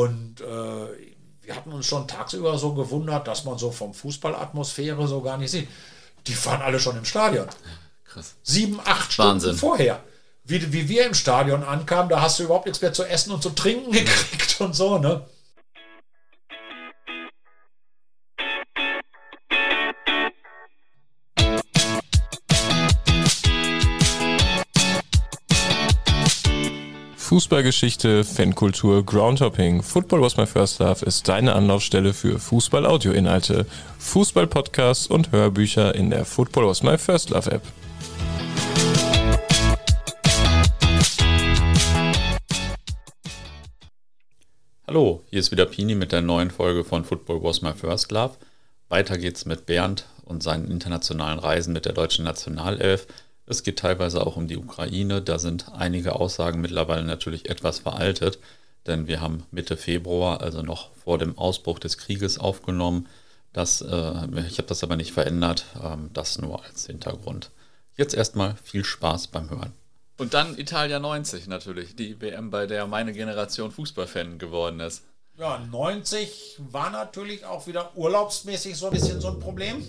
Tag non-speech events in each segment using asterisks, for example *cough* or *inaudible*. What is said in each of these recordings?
Und äh, wir hatten uns schon tagsüber so gewundert, dass man so vom Fußballatmosphäre so gar nicht sieht. Die fahren alle schon im Stadion. Krass. Sieben, acht Stunden Wahnsinn. vorher. Wie, wie wir im Stadion ankamen, da hast du überhaupt nichts mehr zu essen und zu trinken *laughs* gekriegt und so, ne? Fußballgeschichte, Fankultur, Groundhopping. Football was my first love ist deine Anlaufstelle für Fußball-Audio-Inhalte, Fußball-Podcasts und Hörbücher in der Football was my first love App. Hallo, hier ist wieder Pini mit der neuen Folge von Football Was My First Love. Weiter geht's mit Bernd und seinen internationalen Reisen mit der deutschen Nationalelf. Es geht teilweise auch um die Ukraine. Da sind einige Aussagen mittlerweile natürlich etwas veraltet, denn wir haben Mitte Februar, also noch vor dem Ausbruch des Krieges, aufgenommen. Das, äh, ich habe das aber nicht verändert. Ähm, das nur als Hintergrund. Jetzt erstmal viel Spaß beim Hören. Und dann Italia 90 natürlich, die WM, bei der meine Generation Fußballfan geworden ist. Ja, 90 war natürlich auch wieder urlaubsmäßig so ein bisschen so ein Problem.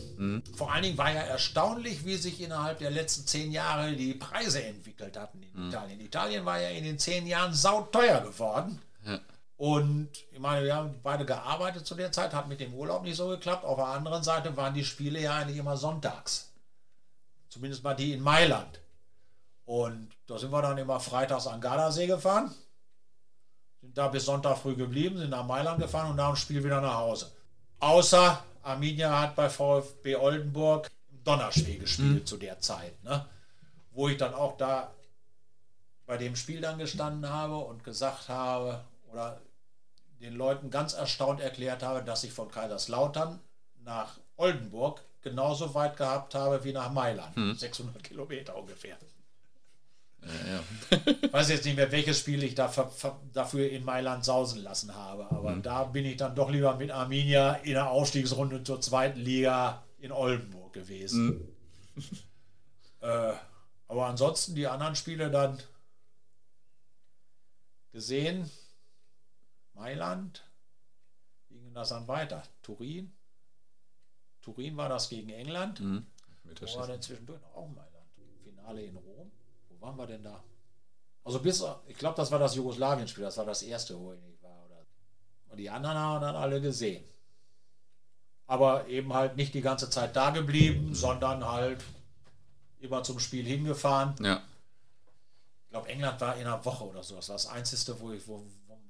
Vor allen Dingen war ja erstaunlich, wie sich innerhalb der letzten zehn Jahre die Preise entwickelt hatten in Italien. Italien war ja in den zehn Jahren sauteuer geworden. Ja. Und ich meine, wir haben beide gearbeitet zu der Zeit, hat mit dem Urlaub nicht so geklappt. Auf der anderen Seite waren die Spiele ja eigentlich immer sonntags. Zumindest mal die in Mailand. Und da sind wir dann immer freitags an Gardasee gefahren, sind da bis Sonntag früh geblieben, sind nach Mailand gefahren und nach dem Spiel wieder nach Hause. Außer Arminia hat bei VfB Oldenburg im Donnerschwee gespielt zu der Zeit, ne? wo ich dann auch da bei dem Spiel dann gestanden habe und gesagt habe oder den Leuten ganz erstaunt erklärt habe, dass ich von Kaiserslautern nach Oldenburg genauso weit gehabt habe wie nach Mailand. 600 Kilometer ungefähr. Ja, *laughs* weiß jetzt nicht mehr, welches Spiel ich da dafür in Mailand sausen lassen habe. Aber da bin ich dann doch lieber mit Arminia in der Aufstiegsrunde zur zweiten Liga in Oldenburg gewesen. *laughs* äh, aber ansonsten die anderen Spiele dann gesehen. Mailand. Wie ging das dann weiter? Turin. Turin war das gegen England. Mhm. Wo war denn zwischendurch auch Mailand? Finale in Rom? Wo waren wir denn da? Also bis, ich glaube, das war das Jugoslawien-Spiel, das war das erste, wo ich nicht war. Oder? Und die anderen haben dann alle gesehen. Aber eben halt nicht die ganze Zeit da geblieben, sondern halt immer zum Spiel hingefahren. Ja. Ich glaube, England war in einer Woche oder so. Das war das Einzige, wo, ich, wo,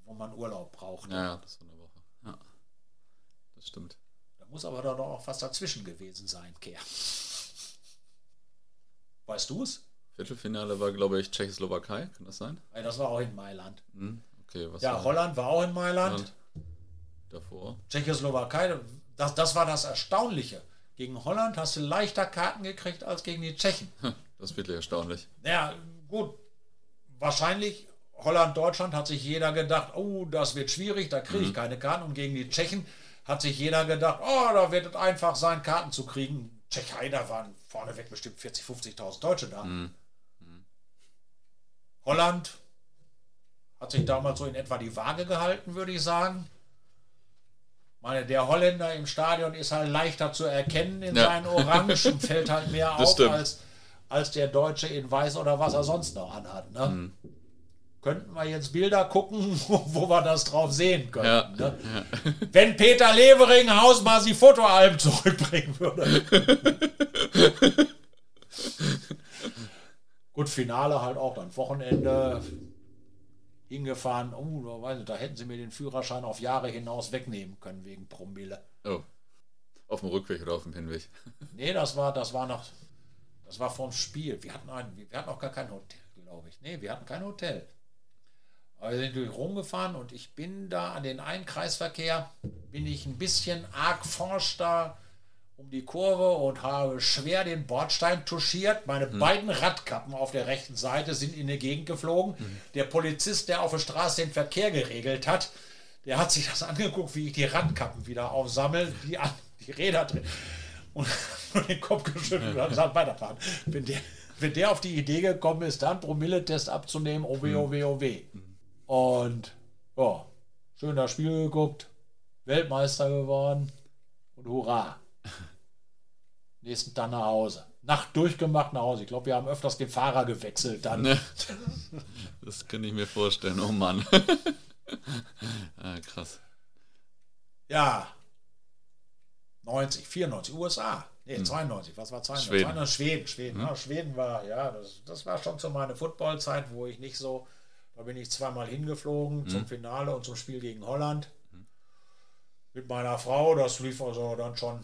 wo, man Urlaub brauchte. ja, ja, das war eine Woche. Ja. Das stimmt. Da muss aber dann auch was dazwischen gewesen sein, Kehr. Weißt du es? Viertelfinale war, glaube ich, Tschechoslowakei, kann das sein? Weil das war auch in Mailand. Hm? Okay, was Ja, war Holland war auch in Mailand. Holland davor? Tschechoslowakei, das, das war das Erstaunliche. Gegen Holland hast du leichter Karten gekriegt als gegen die Tschechen. *laughs* Das ist wirklich erstaunlich. Naja, gut. Wahrscheinlich Holland-Deutschland hat sich jeder gedacht, oh, das wird schwierig, da kriege ich keine Karten. Und gegen die Tschechen hat sich jeder gedacht, oh, da wird es einfach sein, Karten zu kriegen. Tschechei, da waren vorneweg bestimmt 40.000, 50.000 Deutsche da. Holland hat sich damals so in etwa die Waage gehalten, würde ich sagen. Ich meine, der Holländer im Stadion ist halt leichter zu erkennen in Ja. seinen Orangen *laughs* fällt halt mehr Das auf stimmt. als, als der Deutsche in Weiß oder was er sonst noch anhat. Ne? Mhm. Könnten wir jetzt Bilder gucken, *laughs* wo, wir das drauf sehen können. Ja, Ne? *laughs* Wenn Peter Levering die Fotoalben zurückbringen würde. Gut, Finale halt auch dann Wochenende hingefahren. Oh, da, weiß ich, da hätten sie mir den Führerschein auf Jahre hinaus wegnehmen können wegen Promille. Oh. Auf dem Rückweg oder auf dem Hinweg? *laughs* Nee, das war, das war noch, das war vom Spiel. Wir hatten, ein, wir hatten auch gar kein Hotel, glaube ich. Nee, wir hatten kein Hotel. Aber wir sind durch Rom gefahren und ich bin da an den einen Kreisverkehr, bin ich ein bisschen arg forsch da um die Kurve und habe schwer den Bordstein touchiert. Meine beiden Radkappen auf der rechten Seite sind in die Gegend geflogen. Der Polizist, der auf der Straße den Verkehr geregelt hat, der hat sich das angeguckt, wie ich die Radkappen wieder aufsammle, die, die Räder drin und, *laughs* den Kopf geschüttelt und hat gesagt, weiterfahren. Wenn der, wenn der auf die Idee gekommen ist, dann Promilletest abzunehmen, oh weh, oh weh, oh weh. Und ja, schön das Spiel geguckt, Weltmeister geworden und hurra. *laughs* Nächsten Tag nach Hause. Nacht durchgemacht nach Hause. Ich glaube, wir haben öfters den Fahrer gewechselt dann. Ne? *laughs* Das kann ich mir vorstellen. Oh Mann. *laughs* ah, krass. Ja. 90, 94, USA. Nee, 92, was war 92? Schweden. 92, Schweden, Schweden. Ja, Schweden war, ja, das, das war schon so meine Footballzeit, wo ich nicht so, da bin ich zweimal hingeflogen zum Finale und zum Spiel gegen Holland. Mit meiner Frau, das lief also dann schon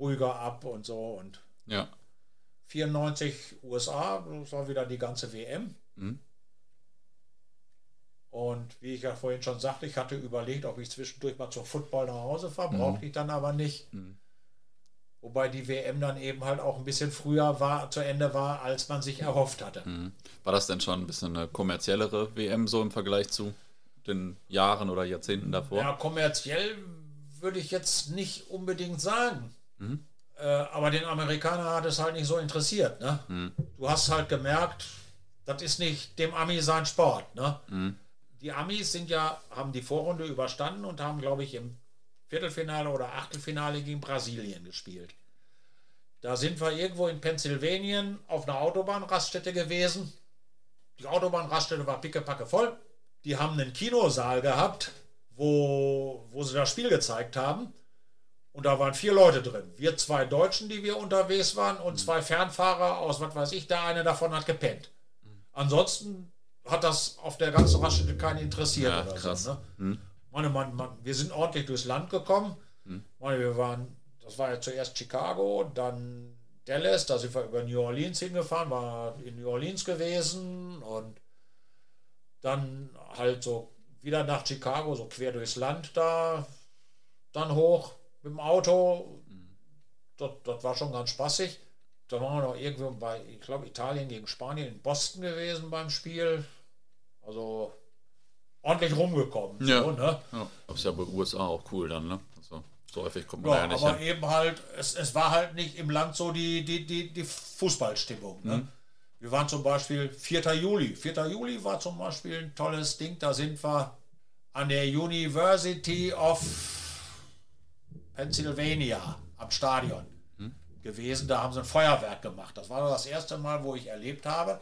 ruhiger ab und so. Und Ja. 94 USA, das war wieder die ganze WM. Mhm. Und wie ich ja vorhin schon sagte, ich hatte überlegt, ob ich zwischendurch mal zum Football nach Hause fahre, brauchte ich dann aber nicht. Mhm. Wobei die WM dann eben halt auch ein bisschen früher war, zu Ende war, als man sich erhofft hatte. Mhm. War das denn schon ein bisschen eine kommerziellere WM so im Vergleich zu den Jahren oder Jahrzehnten davor? Ja, kommerziell würde ich jetzt nicht unbedingt sagen. Mhm. Äh, aber den Amerikaner hat es halt nicht so interessiert. Ne? Mhm. Du hast halt gemerkt, das ist nicht dem Ami sein Sport. Ne? Mhm. Die Amis sind ja, haben die Vorrunde überstanden und haben, glaube ich, im Viertelfinale oder Achtelfinale gegen Brasilien gespielt. Da sind wir irgendwo in Pennsylvanien auf einer Autobahnraststätte gewesen. Die Autobahnraststätte war pickepacke voll. Die haben einen Kinosaal gehabt, wo, wo sie das Spiel gezeigt haben. Und da waren vier Leute drin. Wir zwei Deutschen, die wir unterwegs waren, und zwei Fernfahrer aus, was weiß ich, der eine davon hat gepennt. Ansonsten hat das auf der ganzen Raststätte keinen interessiert. Ja, krass. So, ne? Meine, man, man, wir sind ordentlich durchs Land gekommen. Meine, wir waren, das war ja zuerst Chicago, dann Dallas, da sind wir über New Orleans hingefahren, war in New Orleans gewesen und dann halt so wieder nach Chicago, so quer durchs Land da, dann hoch mit dem Auto. Das, das war schon ganz spaßig. Da waren wir noch irgendwo bei, ich glaube, Italien gegen Spanien in Boston gewesen beim Spiel. Also ordentlich rumgekommen. Ja. So, ne? Ja. Aber ist ja bei USA auch cool dann, ne? Also, so häufig kommt man Ja, ja nicht aber hin. eben halt, es, es war halt nicht im Land so die, die, die, die Fußballstimmung. Ne? Wir waren zum Beispiel 4. Juli. 4. Juli war zum Beispiel ein tolles Ding. Da sind wir an der University of Pennsylvania am Stadion gewesen. Da haben sie ein Feuerwerk gemacht. Das war das erste Mal, wo ich erlebt habe,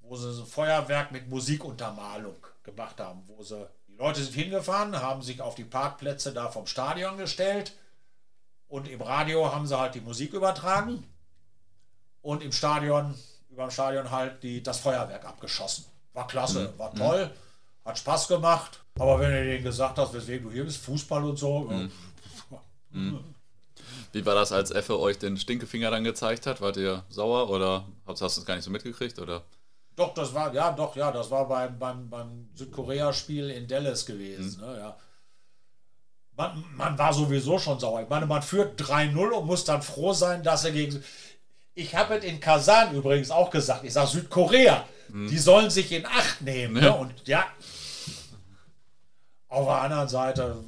wo sie so ein Feuerwerk mit Musikuntermalung gemacht haben, wo sie die Leute sind hingefahren, haben sich auf die Parkplätze da vom Stadion gestellt und im Radio haben sie halt die Musik übertragen und im Stadion, über dem Stadion halt die, das Feuerwerk abgeschossen. War klasse, war toll, hat Spaß gemacht. Aber wenn du denen gesagt hast, weswegen du hier bist, Fußball und so, Wie war das, als Effe euch den Stinkefinger dann gezeigt hat? Wart ihr sauer oder hast du es gar nicht so mitgekriegt? Oder? Doch, das war, ja, doch, ja, das war beim, beim, beim Südkorea-Spiel in Dallas gewesen. Ne, ja. man, man war sowieso schon sauer. Ich meine, man führt 3-0 und muss dann froh sein, dass er gegen. Ich habe es in Kasan übrigens auch gesagt. Ich sage Südkorea, die sollen sich in Acht nehmen. Ne? Ja. Und ja, auf der anderen Seite,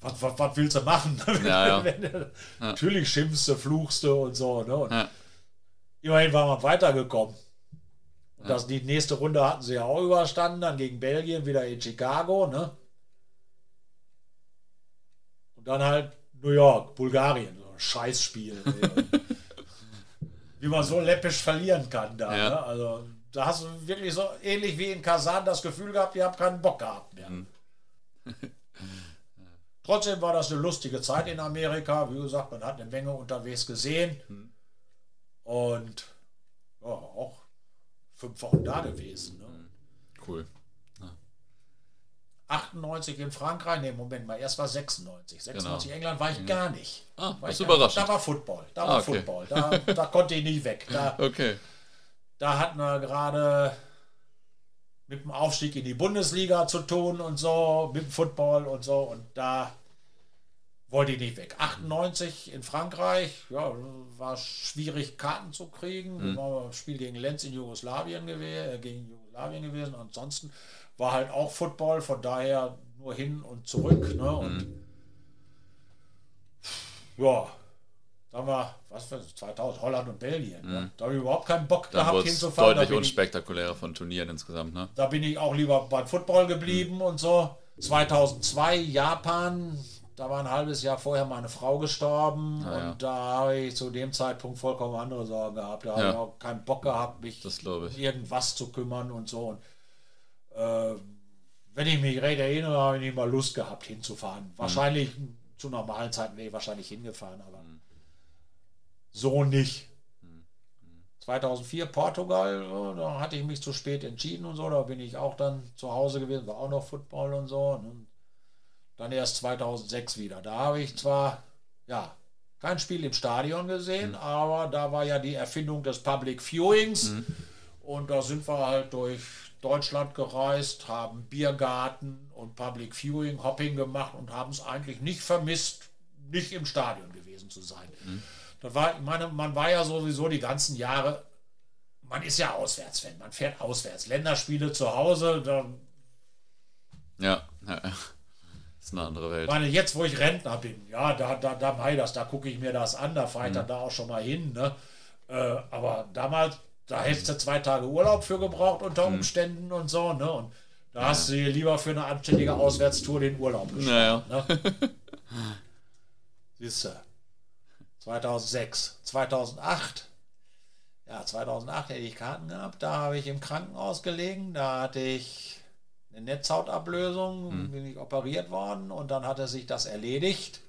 was, was, was willst du machen? Ja, ja. *laughs* Wenn du- Natürlich schimpfst du, fluchst du und so. Ne? Und Ja. Immerhin war man weitergekommen. Und das, die nächste Runde hatten sie ja auch überstanden, dann gegen Belgien wieder in Chicago, ne? Und dann halt New York, Bulgarien, so ein Scheißspiel. *laughs* Wie man so läppisch verlieren kann da. Ja. Ne? Also da hast du wirklich so ähnlich wie in Kasan das Gefühl gehabt, ihr habt keinen Bock gehabt mehr. Trotzdem war das eine lustige Zeit in Amerika. Wie gesagt, man hat eine Menge unterwegs gesehen. Und ja, auch fünf Wochen da gewesen. Ne? Cool. 98 in Frankreich, nee, Moment mal, erst war 96. 96 England war ich gar nicht. Ah, war das ist nicht. Da war Football. Da Ah, war okay. Football. Da, da konnte ich nicht weg. Da, *laughs* Okay. da hatten wir gerade mit dem Aufstieg in die Bundesliga zu tun und so, mit dem Football und so. Und da wollte ich nicht weg. 98 in Frankreich, ja, war schwierig, Karten zu kriegen. Mhm. War Spiel gegen Lenz in Jugoslawien, gewe äh, gegen Jugoslawien gewesen. Ansonsten war halt auch Football, von daher nur hin und zurück. Ne? Und Mhm. ja, da haben wir, was für 2000, Holland und Belgien. Ne? Da habe ich überhaupt keinen Bock Mhm. Dann gehabt hinzufahren. Da deutlich ich, unspektakulärer von Turnieren insgesamt, ne? da bin ich auch lieber beim Football geblieben und so. 2002 Japan, da war ein halbes Jahr vorher meine Frau gestorben Ah, und ja. da habe ich zu dem Zeitpunkt vollkommen andere Sorgen gehabt. Da habe Ja. ich auch keinen Bock gehabt, mich Das glaube ich. um irgendwas zu kümmern und so. Und, äh, wenn ich mich recht erinnere, habe ich nicht mal Lust gehabt hinzufahren. Wahrscheinlich zu normalen Zeiten wäre ich wahrscheinlich hingefahren, aber so nicht. 2004 Portugal, da hatte ich mich zu spät entschieden und so, da bin ich auch dann zu Hause gewesen, war auch noch Football und so. Und dann erst 2006 wieder. Da habe ich zwar, ja, kein Spiel im Stadion gesehen, aber da war ja die Erfindung des Public Viewings und da sind wir halt durch Deutschland gereist, haben Biergarten und Public Viewing, Hopping gemacht und haben es eigentlich nicht vermisst, nicht im Stadion gewesen zu sein. Das war, meine, man war ja sowieso die ganzen Jahre, man ist ja Auswärtsfan, man fährt auswärts. Länderspiele zu Hause, da Ja, ja, ja. ist eine andere Welt. Ich meine, jetzt, wo ich Rentner bin, ja, da, da, da mache ich das, da gucke ich mir das an, da fahre ich dann da auch schon mal hin. Ne? Äh, aber damals, da hättest du zwei Tage Urlaub für gebraucht unter Umständen und so. Ne? Und da hast du dir lieber für eine anständige Auswärtstour den Urlaub gespart. Naja. Ne? *laughs* Siehst du. 2006, 2008. Ja, 2008 hätte ich Karten gehabt. Da habe ich im Krankenhaus gelegen. Da hatte ich eine Netzhautablösung, bin ich operiert worden und dann hatte sich das erledigt.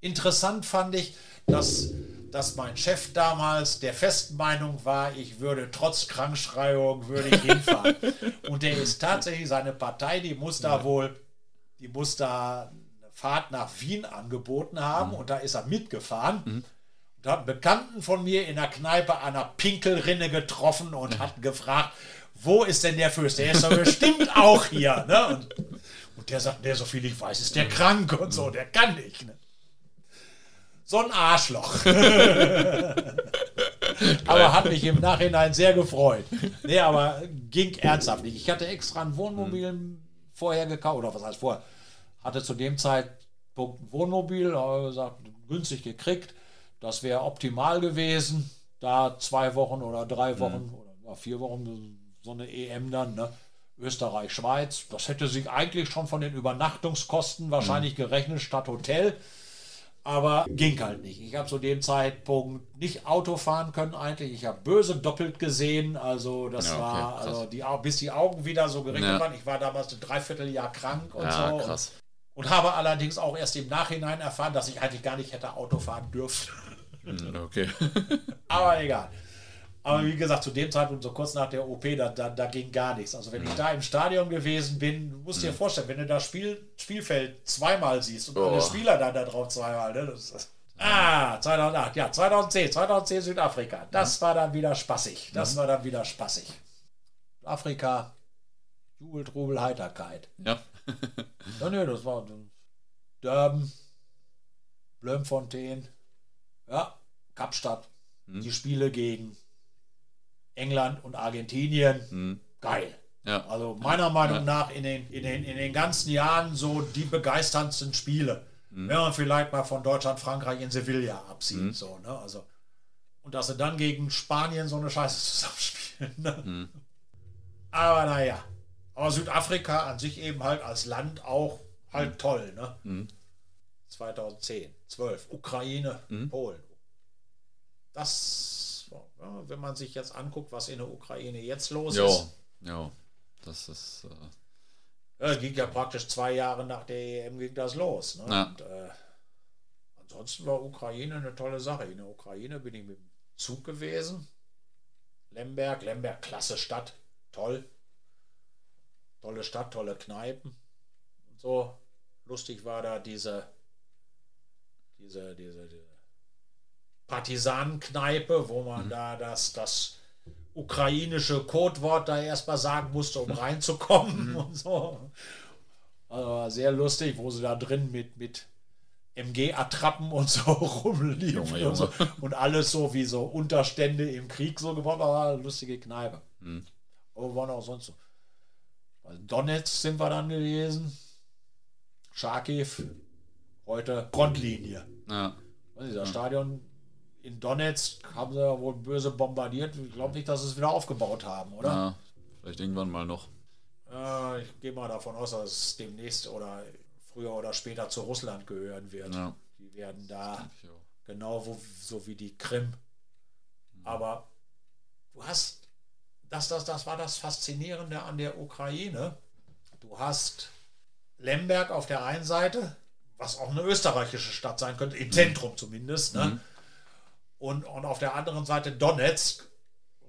Interessant fand ich, dass, dass mein Chef damals der festen Meinung war, ich würde trotz Krankschreibung würde ich hinfahren. *laughs* und der ist tatsächlich seine Partei, die muss da wohl, die muss da Fahrt nach Wien angeboten haben und da ist er mitgefahren. Und hat einen Bekannten von mir in der Kneipe an einer Pinkelrinne getroffen und hat gefragt, wo ist denn der Fürst? Der ist doch bestimmt auch hier. Ne? Und, und der sagt, der, so viel ich weiß, ist der krank und so, der kann nicht. Ne? So ein Arschloch. *laughs* aber hat mich im Nachhinein sehr gefreut. Nee, aber ging ernsthaft nicht. Ich hatte extra ein Wohnmobil vorher gekauft, oder was heißt vorher? Hatte zu dem Zeitpunkt ein Wohnmobil, habe gesagt, günstig gekriegt. Das wäre optimal gewesen. Da zwei Wochen oder drei Wochen oder ja, vier Wochen so eine EM dann, ne? Österreich, Schweiz. Das hätte sich eigentlich schon von den Übernachtungskosten wahrscheinlich gerechnet statt Hotel. Aber ging halt nicht. Ich habe zu dem Zeitpunkt nicht Auto fahren können eigentlich. Ich habe böse doppelt gesehen. Also das Ja, okay, war, krass. also die, bis die Augen wieder so gerichtet Ja. waren. Ich war damals ein Dreivierteljahr krank und Ja, so. krass. Und habe allerdings auch erst im Nachhinein erfahren, dass ich eigentlich gar nicht hätte Auto fahren dürfen. Hm, Okay. *laughs* Aber egal. Aber wie gesagt, zu dem Zeitpunkt, so kurz nach der OP, da, da, da ging gar nichts. Also wenn ich da im Stadion gewesen bin, du musst dir vorstellen, wenn du das Spiel, Spielfeld zweimal siehst und alle Oh. Spieler dann da drauf zweimal, ne? Ist, ah, 2008, ja, 2010, 2010 Südafrika. Das war dann wieder spaßig. Das war dann wieder spaßig. Afrika, Jubel, Trubel, Heiterkeit. Ja. Ja, nee, das war Durban, Bloemfontein, ja, Kapstadt. Die Spiele gegen England und Argentinien. Geil. Ja. Also meiner Meinung nach in den, in, den, in den ganzen Jahren so die begeisterndsten Spiele. Wenn man vielleicht mal von Deutschland, Frankreich in Sevilla absieht. So, ne? also, und dass sie dann gegen Spanien so eine Scheiße *laughs* zusammenspielen. Ne? Aber naja. Aber Südafrika an sich eben halt als Land auch halt toll. Ne? 2010, 12, Ukraine, Polen. Das, ja, wenn man sich jetzt anguckt, was in der Ukraine jetzt los Jo. ist. Jo. Das ist. Äh, Ja, ging ja praktisch zwei Jahre nach der EM ging das los. Ne? Ja. Und, äh, ansonsten war Ukraine eine tolle Sache. In der Ukraine bin ich mit dem Zug gewesen. Lemberg, Lemberg, klasse Stadt, toll. Tolle Stadt, tolle Kneipen. Und so lustig war da diese, diese, diese, diese Partisanenkneipe, wo man da das, das ukrainische Codewort da erstmal sagen musste, um reinzukommen und so. Also war sehr lustig, wo sie da drin mit, mit MG-Attrappen und so *laughs* rumliefen Junge, und, so. Junge. und alles so wie so Unterstände im Krieg so gebaut, aber lustige Kneipe. Aber wir waren auch sonst so. Bei Donetsk sind wir dann gewesen. Charkiw, heute Frontlinie. ja. Weiß nicht, das Stadion in Donetsk haben sie ja wohl böse bombardiert. Ich glaube nicht, dass sie es wieder aufgebaut haben, oder? ja. Vielleicht irgendwann mal noch. Äh, ich gehe mal davon aus, dass es demnächst oder früher oder später zu Russland gehören wird. Ja. Die werden da genau wo, so wie die Krim. Aber du hast, das, das, das war das Faszinierende an der Ukraine. Du hast Lemberg auf der einen Seite, was auch eine österreichische Stadt sein könnte, im Zentrum zumindest. Ne? Und, und auf der anderen Seite Donetsk,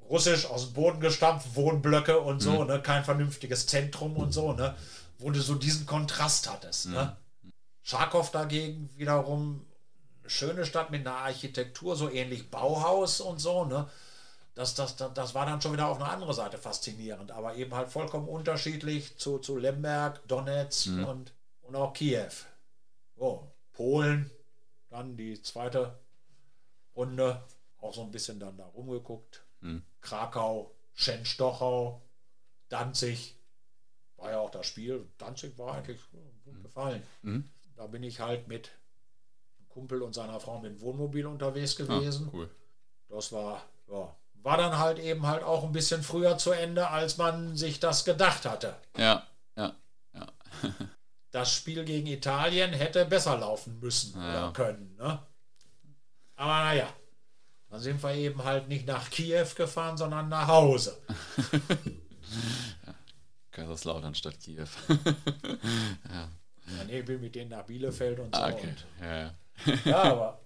russisch aus dem Boden gestampft, Wohnblöcke und so, ne? kein vernünftiges Zentrum und so, ne? wo du so diesen Kontrast hattest. Ne? Charkow dagegen wiederum eine schöne Stadt mit einer Architektur, so ähnlich Bauhaus und so, ne? Das, das, das, das war dann schon wieder auf eine andere Seite faszinierend, aber eben halt vollkommen unterschiedlich zu, zu Lemberg, Donetsk und, und auch Kiew. So, Polen, dann die zweite Runde, auch so ein bisschen dann da rumgeguckt. Krakau, Schenstochau, Danzig, war ja auch das Spiel. Danzig war eigentlich gut gefallen. Da bin ich halt mit einem Kumpel und seiner Frau mit dem Wohnmobil unterwegs gewesen. Cool. Das war, ja, war dann halt eben halt auch ein bisschen früher zu Ende, als man sich das gedacht hatte. Ja, ja, ja. *laughs* Das Spiel gegen Italien hätte besser laufen müssen Ja. oder können. Ne? Aber naja, dann sind wir eben halt nicht nach Kiew gefahren, sondern nach Hause. *laughs* Kaiserslautern statt Kiew. *laughs* Ja, nee, ich bin mit denen nach Bielefeld und so. ah, okay. Und, Ja, ja. ja, aber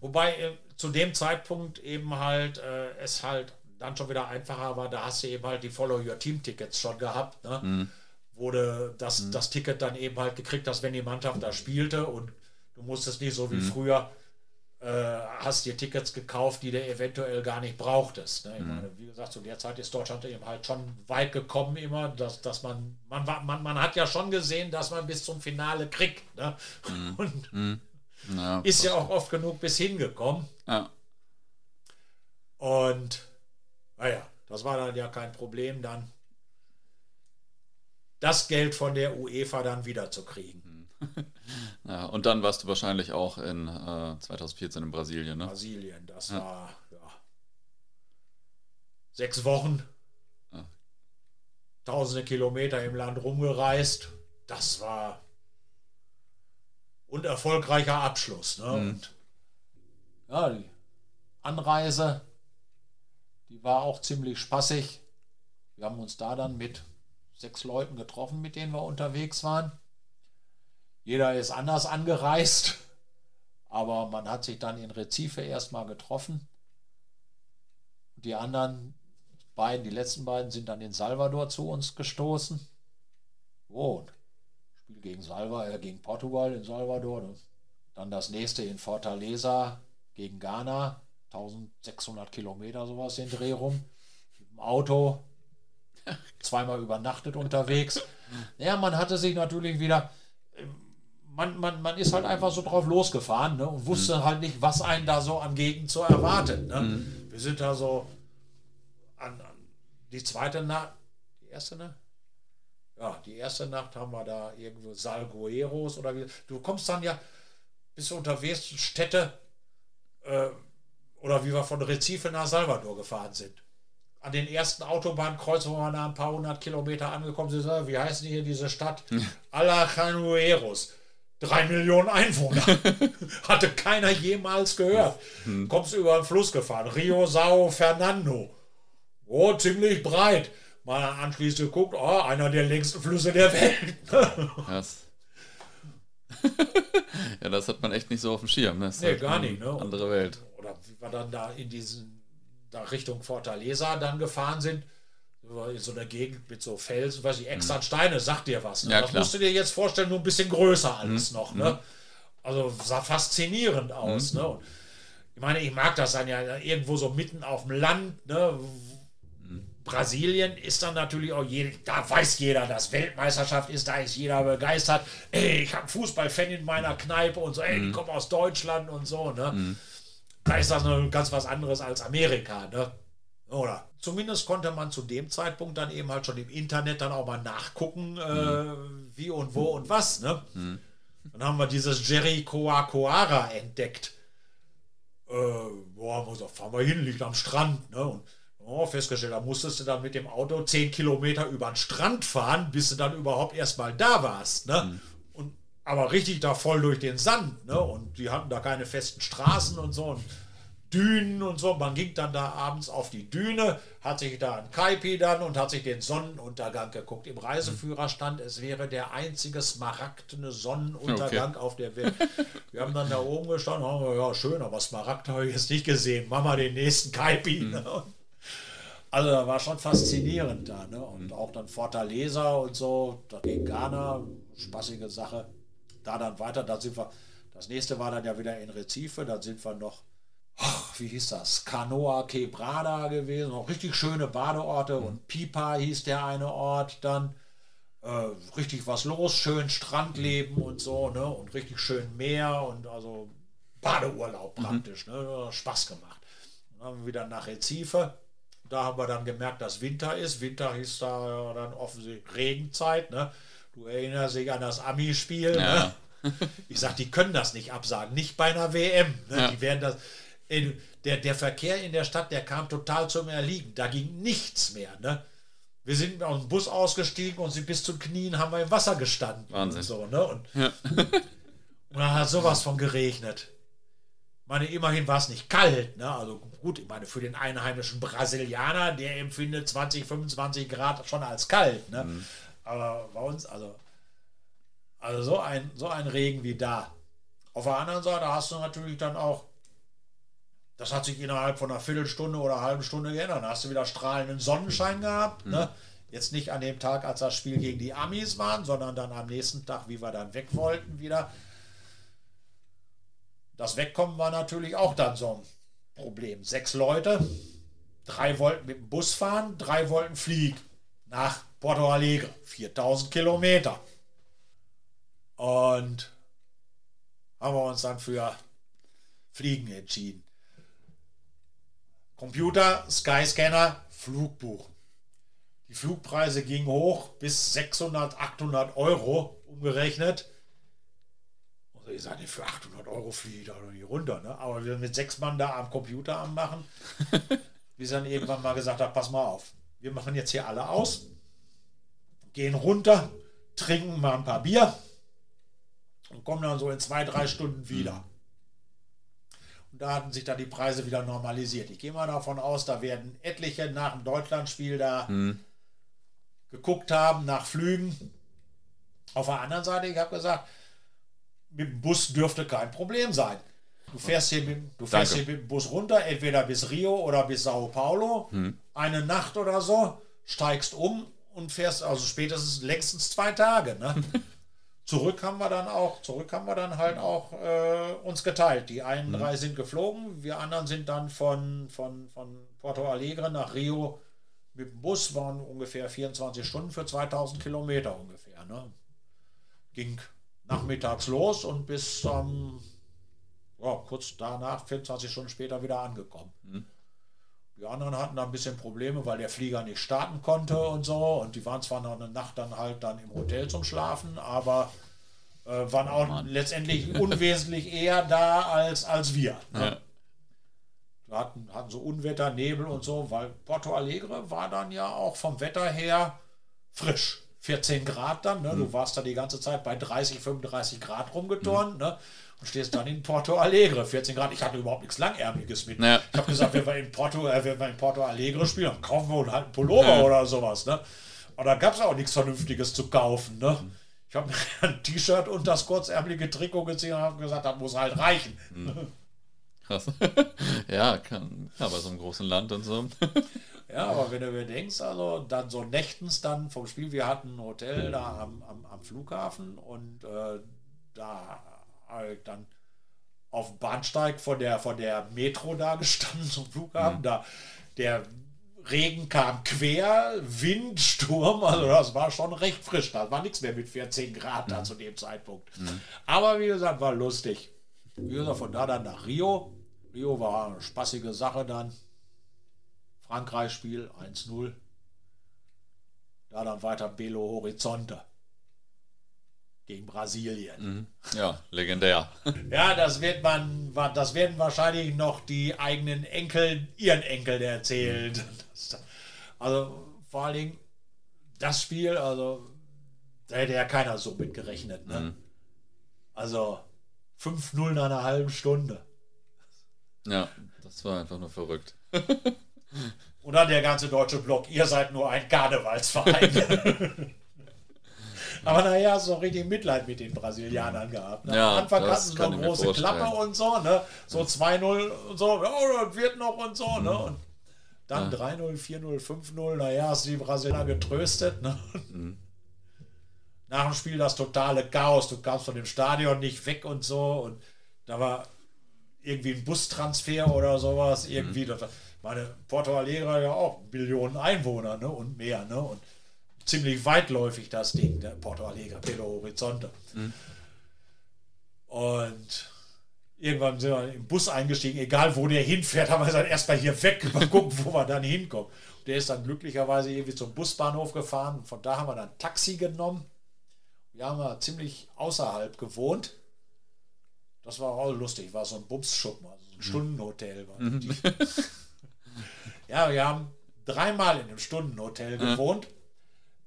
wobei äh, zu dem Zeitpunkt eben halt äh, es halt dann schon wieder einfacher war, da hast du eben halt die Follow Your Team Tickets schon gehabt, ne? Mhm. du das, das Ticket dann eben halt gekriegt hast, wenn die Mannschaft da spielte und du musstest nicht so wie Mhm. früher äh, hast dir Tickets gekauft, die du eventuell gar nicht brauchtest. Ne? Ich meine, wie gesagt, zu der Zeit ist Deutschland eben halt schon weit gekommen immer, dass, dass man, man, man, man hat ja schon gesehen, dass man bis zum Finale kriegt. Ne? *laughs* Und ja. ist ja auch oft genug bis hingekommen. ja. Und naja, das war dann ja kein Problem, dann das Geld von der UEFA dann wieder zu kriegen. *laughs* ja. Und dann warst du wahrscheinlich auch in äh, 2014 in Brasilien, ne? Brasilien, das war ja, sechs Wochen, Ja. tausende Kilometer im Land rumgereist. Das war und erfolgreicher Abschluss. Ne? Und ja, die Anreise, die war auch ziemlich spaßig. Wir haben uns da dann mit sechs Leuten getroffen, mit denen wir unterwegs waren. Jeder ist anders angereist, *laughs* aber man hat sich dann in Recife erstmal getroffen. Die anderen beiden, die letzten beiden, sind dann in Salvador zu uns gestoßen. Oh, Spiel gegen Salva, äh, gegen Portugal in Salvador. ne? Dann das nächste in Fortaleza gegen Ghana. 1600 Kilometer sowas den Dreh rum. Mit dem Auto. Zweimal übernachtet unterwegs. Ja, man hatte sich natürlich wieder. ähm, Man, man, man ist halt einfach so drauf losgefahren ne, und wusste halt nicht, was einen da so an Gegend so erwartet. Ne. Wir sind da so an, an die zweite Nacht, die erste Nacht? Ja, die erste Nacht haben wir da irgendwo Salgueros oder wie. Du kommst dann ja, bist unterwegs, Städte, äh, oder wie wir von Recife nach Salvador gefahren sind. An den ersten Autobahnkreuz, wo wir nach ein paar hundert Kilometer angekommen sind, äh, wie die hier diese Stadt? *laughs* Alajanueros. Drei Millionen Einwohner. *laughs* Hatte keiner jemals gehört. Kommst über den Fluss gefahren. Rio Sao Fernando. Oh, ziemlich breit. Mal anschließend geguckt, oh, einer der längsten Flüsse der Welt. Krass. *laughs* ja, das hat man echt nicht so auf dem Schirm. Ne? Das Nee, halt gar nicht, ne? Andere Welt. Oder wie wir dann da in diesen, da Richtung Fortaleza dann gefahren sind, in so einer Gegend mit so Felsen, weiß ich, extra Steine, sagt dir was. Ne? Ja, das klar. musst du dir jetzt vorstellen, nur ein bisschen größer alles noch. Ne? Also sah faszinierend aus. Ne? Und ich meine, ich mag das dann ja irgendwo so mitten auf dem Land. Ne? Brasilien ist dann natürlich auch jede, da weiß jeder, dass Weltmeisterschaft ist, da ist jeder begeistert. Ey, ich habe Fußballfan in meiner Kneipe und so, ey, die kommen aus Deutschland und so, ne? Da ist das noch ganz was anderes als Amerika, ne? Oder zumindest konnte man zu dem Zeitpunkt dann eben halt schon im Internet dann auch mal nachgucken, äh, wie und wo und was, ne? Dann haben wir dieses Jerry Coacoara entdeckt. Äh, boah, auch, fahren wir hin, liegt am Strand, ne? Und Oh, festgestellt, da musstest du dann mit dem Auto 10 Kilometer über den Strand fahren, bis du dann überhaupt erstmal da warst. Ne? Mhm. Und, aber richtig da voll durch den Sand. Ne? Und die hatten da keine festen Straßen und so. Und Dünen und so. Man ging dann da abends auf die Düne, hat sich da ein Kaipi dann und hat sich den Sonnenuntergang geguckt. Im Reiseführer stand, es wäre der einzige smaragdene Sonnenuntergang okay. auf der Welt. Wir haben dann da oben gestanden, haben wir, ja schön, aber Smaragd habe ich jetzt nicht gesehen. Mach mal den nächsten Kaipi. Mhm. Ne? Also da war schon faszinierend da. Ne? Und mhm. auch dann Fortaleza und so, da gegen Ghana, spaßige Sache. Da dann weiter, da sind wir, das nächste war dann ja wieder in Recife, da sind wir noch ach, wie hieß das? Canoa Quebrada gewesen, auch richtig schöne Badeorte mhm. und Pipa hieß der eine Ort dann. Äh, richtig was los, schön Strandleben und so, ne? Und richtig schön Meer und also Badeurlaub mhm. praktisch, mhm. ne? Spaß gemacht. Dann haben wir wieder nach Recife. Da haben wir dann gemerkt, dass Winter ist. Winter hieß da dann offensichtlich Regenzeit, ne? Du erinnerst dich an das Ami-Spiel, ja. ne? *laughs* Ich sag, die können das nicht absagen, nicht bei einer WM. Ne? Ja. Die werden das, der, der Verkehr in der Stadt, der kam total zum Erliegen. Da ging nichts mehr. Ne? Wir sind aus dem Bus ausgestiegen und sie bis zu den Knien haben wir im Wasser gestanden. Wahnsinn. Und so, ne? und, ja. *laughs* und dann hat sowas von geregnet. Ich meine, immerhin war es nicht kalt. Ne? Also gut, ich meine, für den einheimischen Brasilianer, der empfindet 20, 25 Grad schon als kalt. Ne? Mhm. Aber bei uns, also, also so, ein, so ein Regen wie da. Auf der anderen Seite hast du natürlich dann auch das hat sich innerhalb von einer Viertelstunde oder einer halben Stunde geändert. Da hast du wieder strahlenden Sonnenschein gehabt. Mhm. Ne? Jetzt nicht an dem Tag, als das Spiel gegen die Amis waren, sondern dann am nächsten Tag, wie wir dann weg wollten, wieder. Das Wegkommen war natürlich auch dann so ein Problem. Sechs Leute, drei wollten mit dem Bus fahren, drei wollten fliegen nach Porto Alegre, 4000 Kilometer. Und haben wir uns dann für Fliegen entschieden. Computer, Skyscanner, Flugbuch. Die Flugpreise gingen hoch bis 600, 800 Euro umgerechnet. Ihr seid für 800 Euro fliegt da noch nicht runter. Ne? Aber wir mit sechs Mann da am Computer am machen, *laughs* wie sie dann irgendwann mal gesagt hat, pass mal auf, wir machen jetzt hier alle aus, gehen runter, trinken mal ein paar Bier und kommen dann so in zwei, drei Stunden wieder. Und da hatten sich dann die Preise wieder normalisiert. Ich gehe mal davon aus, da werden etliche nach dem Deutschlandspiel da mhm. geguckt haben, nach Flügen. Auf der anderen Seite, ich habe gesagt, mit dem Bus dürfte kein Problem sein. Du fährst hier mit, du fährst hier mit dem Bus runter, entweder bis Rio oder bis Sao Paulo, mhm. eine Nacht oder so, steigst um und fährst also spätestens längstens zwei Tage. Ne? *laughs* Zurück haben wir dann auch, zurück haben wir dann halt auch äh, uns geteilt. Die einen mhm. drei sind geflogen, wir anderen sind dann von, von, von Porto Alegre nach Rio mit dem Bus, waren ungefähr 24 Stunden für 2000 Kilometer ungefähr. Ne? Ging nachmittags los und bis ähm, ja, kurz danach, 24 Stunden später, wieder angekommen. Mhm. Die anderen hatten da ein bisschen Probleme, weil der Flieger nicht starten konnte und so. Und die waren zwar noch eine Nacht dann halt dann im Hotel zum Schlafen, aber äh, waren auch Mann. letztendlich *laughs* unwesentlich eher da als, als wir. Ne? Ja. Hatten, hatten so Unwetter, Nebel und so, weil Porto Alegre war dann ja auch vom Wetter her frisch. 14 Grad dann, ne? Mhm. du warst da die ganze Zeit bei 30, 35 Grad rumgeturnt. Mhm. Ne? und stehst dann in Porto Alegre, 14 Grad. Ich hatte überhaupt nichts Langärmliches mit. Ja. Ich habe gesagt, wenn wir in Porto, äh, wenn wir in Porto Alegre spielen, dann kaufen wir halt einen Pullover ja. oder sowas. Ne? Und da gab es auch nichts Vernünftiges zu kaufen. Ne? Ich habe mir *laughs* ein T-Shirt und das kurzärmelige Trikot gesehen und habe gesagt, das muss halt reichen. Mhm. Krass. *laughs* ja, kann, ja, bei so einem großen Land und so. *laughs* ja, aber wenn du bedenkst, also dann so nächtens dann vom Spiel, wir hatten ein Hotel da am, am, am Flughafen und äh, da halt dann auf dem Bahnsteig von der, von der Metro da gestanden zum Flughafen. Mhm. Da der Regen kam quer, Wind, Sturm, also das war schon recht frisch. Da war nichts mehr mit 14 Grad da mhm. zu dem Zeitpunkt. Mhm. Aber wie gesagt, war lustig. Wie gesagt, von da dann nach Rio. Rio war eine spaßige Sache dann. Frankreich-Spiel 1-0. Da dann weiter Belo Horizonte. gegen Brasilien. Mhm. Ja, legendär. *laughs* Ja, das wird man, das werden wahrscheinlich noch die eigenen Enkel, ihren Enkeln erzählen. Mhm. *laughs* Also vor allen Dingen das Spiel, also da hätte ja keiner so mit gerechnet. Ne? Mhm. Also 5-0 nach einer halben Stunde. Ja, das war einfach nur verrückt. *laughs* Und dann der ganze deutsche Block, ihr seid nur ein Karnevalsverein. *laughs* Aber naja, so richtig Mitleid mit den Brasilianern gehabt. Ne? Ja, Am Anfang hatten sie noch große Klappe und so, ne? So 2-0 und so, oh, das wird noch und so, ne? Mhm. Und dann ja. 3-0, 4-0, 5-0, naja, hast du die Brasilianer getröstet, ne? Mhm. Nach dem Spiel das totale Chaos, du kamst von dem Stadion nicht weg und so und da war irgendwie ein Bustransfer oder sowas, irgendwie, mhm. Meine Porto Alegre ja auch Millionen Einwohner, ne? Und mehr, ne? Und ziemlich weitläufig, das Ding, der Porto Alegre, Belo Horizonte. Mhm. Und irgendwann sind wir im Bus eingestiegen, egal wo der hinfährt, haben wir gesagt, erstmal hier weg, *laughs* mal gucken, wo wir dann hinkommen. Und der ist dann glücklicherweise irgendwie zum Busbahnhof gefahren und von da haben wir dann Taxi genommen. Wir haben ja ziemlich außerhalb gewohnt. Das war auch lustig, war so ein Bumsschuppen, also so ein mhm. Stundenhotel. Mhm. *laughs* ja, wir haben dreimal in einem Stundenhotel gewohnt. Mhm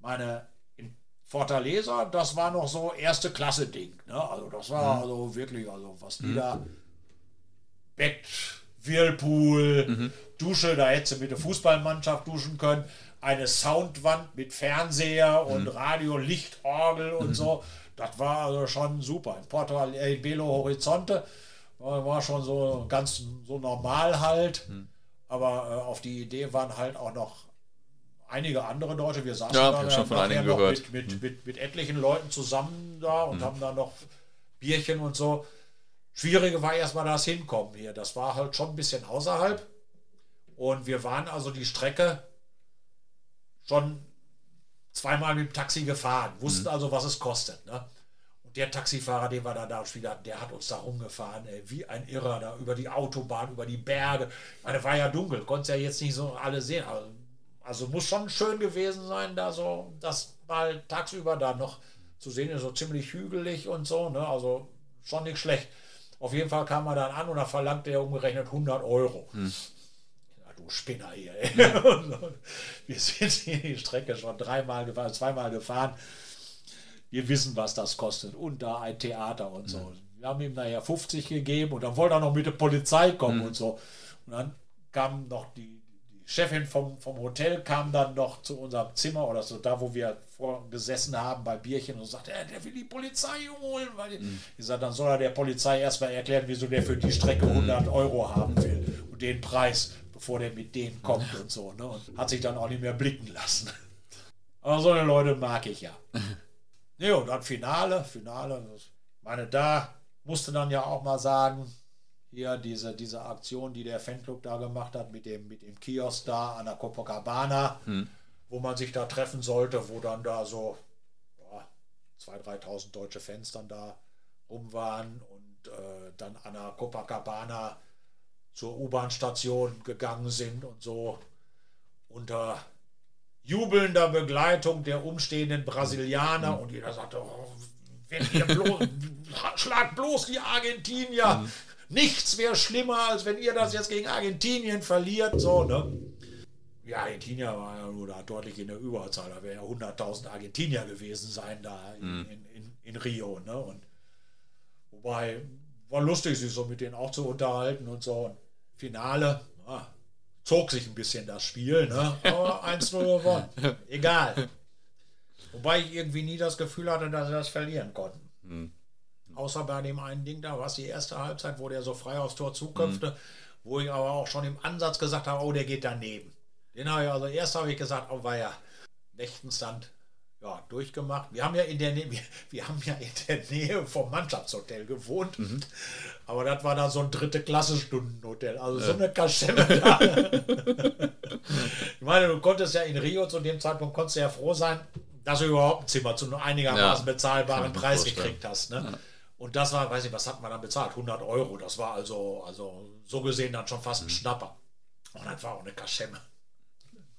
meine in Fortaleza, das war noch so erste Klasse Ding. Ne? Also das war mhm. also wirklich, also was die mhm. da Bett, Whirlpool, mhm. Dusche, da hättest du mit der Fußballmannschaft duschen können, eine Soundwand mit Fernseher und mhm. Radio, Lichtorgel und mhm. so. Das war also schon super. In Porto in Belo Horizonte war schon so ganz so normal halt. Mhm. Aber äh, auf die Idee waren halt auch noch einige andere Leute. Wir saßen ja, da schon von einigen gehört. Mit, mit, hm. mit, mit, etlichen Leuten zusammen da und mhm. haben da noch Bierchen und so. Schwierige war erstmal das Hinkommen hier. Das war halt schon ein bisschen außerhalb. Und wir waren also die Strecke schon zweimal mit dem Taxi gefahren, wussten mhm. also, was es kostet. Ne? Der Taxifahrer, den wir da, da wieder hatten, der hat uns da rumgefahren, ey, wie ein Irrer, da über die Autobahn, über die Berge. Ich meine, war ja dunkel, konnte ja jetzt nicht so alle sehen. Also also muss schon schön gewesen sein, da so das mal tagsüber da noch zu sehen ist, so ziemlich hügelig und so, ne? Also schon nicht schlecht. Auf jeden Fall kam er dann an und da verlangte er umgerechnet 100 Euro. Hm. Du Spinner hier, ey. *laughs* Wir sind hier die Strecke schon dreimal gefahren, zweimal gefahren. Wir wissen, was das kostet. Und da ein Theater und so. Wir haben ihm nachher 50 gegeben und dann wollte er noch mit der Polizei kommen hm. und so. Und dann kam noch die Chefin vom, vom Hotel kam dann noch zu unserem Zimmer oder so, da wo wir vorgesessen haben bei Bierchen und sagte, der will die Polizei holen. Weil mhm. Ich sagte, dann soll er der Polizei erstmal erklären, wieso der für die Strecke 100 Euro haben will und den Preis, bevor der mit denen kommt und so. Ne? Und hat sich dann auch nicht mehr blicken lassen. *laughs* Aber so eine Leute mag ich ja. *laughs* Ne, und dann Finale, Finale. Ich meine, da musste dann ja auch mal sagen, hier diese, diese Aktion, die der Fanclub da gemacht hat mit dem, mit dem Kiosk da an der Copacabana, hm. wo man sich da treffen sollte, wo dann da so ja, 2.000, 3.000 deutsche Fans dann da rum waren und äh, dann an der Copacabana zur U-Bahn-Station gegangen sind und so unter jubelnder Begleitung der umstehenden Brasilianer hm. und jeder sagte, oh, wenn ihr bloß, *laughs* schlag bloß die Argentinier, hm nichts wäre schlimmer, als wenn ihr das jetzt gegen Argentinien verliert. So, ne? Ja, Argentinier war ja nur da deutlich in der Überzahl. Da wären ja 100.000 Argentinier gewesen sein da in, mhm. in, in, in, Rio. Ne? Und wobei war lustig, sich so mit denen auch zu unterhalten und so. Und Finale, zog sich ein bisschen das Spiel, ne? aber *laughs* 1-0 gewonnen. Egal. Wobei ich irgendwie nie das Gefühl hatte, dass sie das verlieren konnten. Mhm. Außer bei dem einen Ding da, was die erste Halbzeit, wo der so frei aufs Tor zuköpfte, mhm. wo ich aber auch schon im Ansatz gesagt habe, oh, der geht daneben. Den habe ich also erst habe ich gesagt, oh, war ja nächtens dann ja, durchgemacht. Wir haben ja in der Nähe, wir, wir, haben ja in der Nähe vom Mannschaftshotel gewohnt. Mhm. Aber das war dann so ein dritte Klasse Stundenhotel. Also ja. so eine Kaschemme *laughs* da. ich meine, du konntest ja in Rio zu dem Zeitpunkt konntest du ja froh sein, dass du überhaupt ein Zimmer zu einem einigermaßen ja. bezahlbaren Preis gekriegt hast. Ne? Ja. Und das war, weiß ich, was hat man dann bezahlt? 100 Euro. Das war also, also so gesehen dann schon fast ein mhm. Schnapper. Und das war auch eine Kaschemme.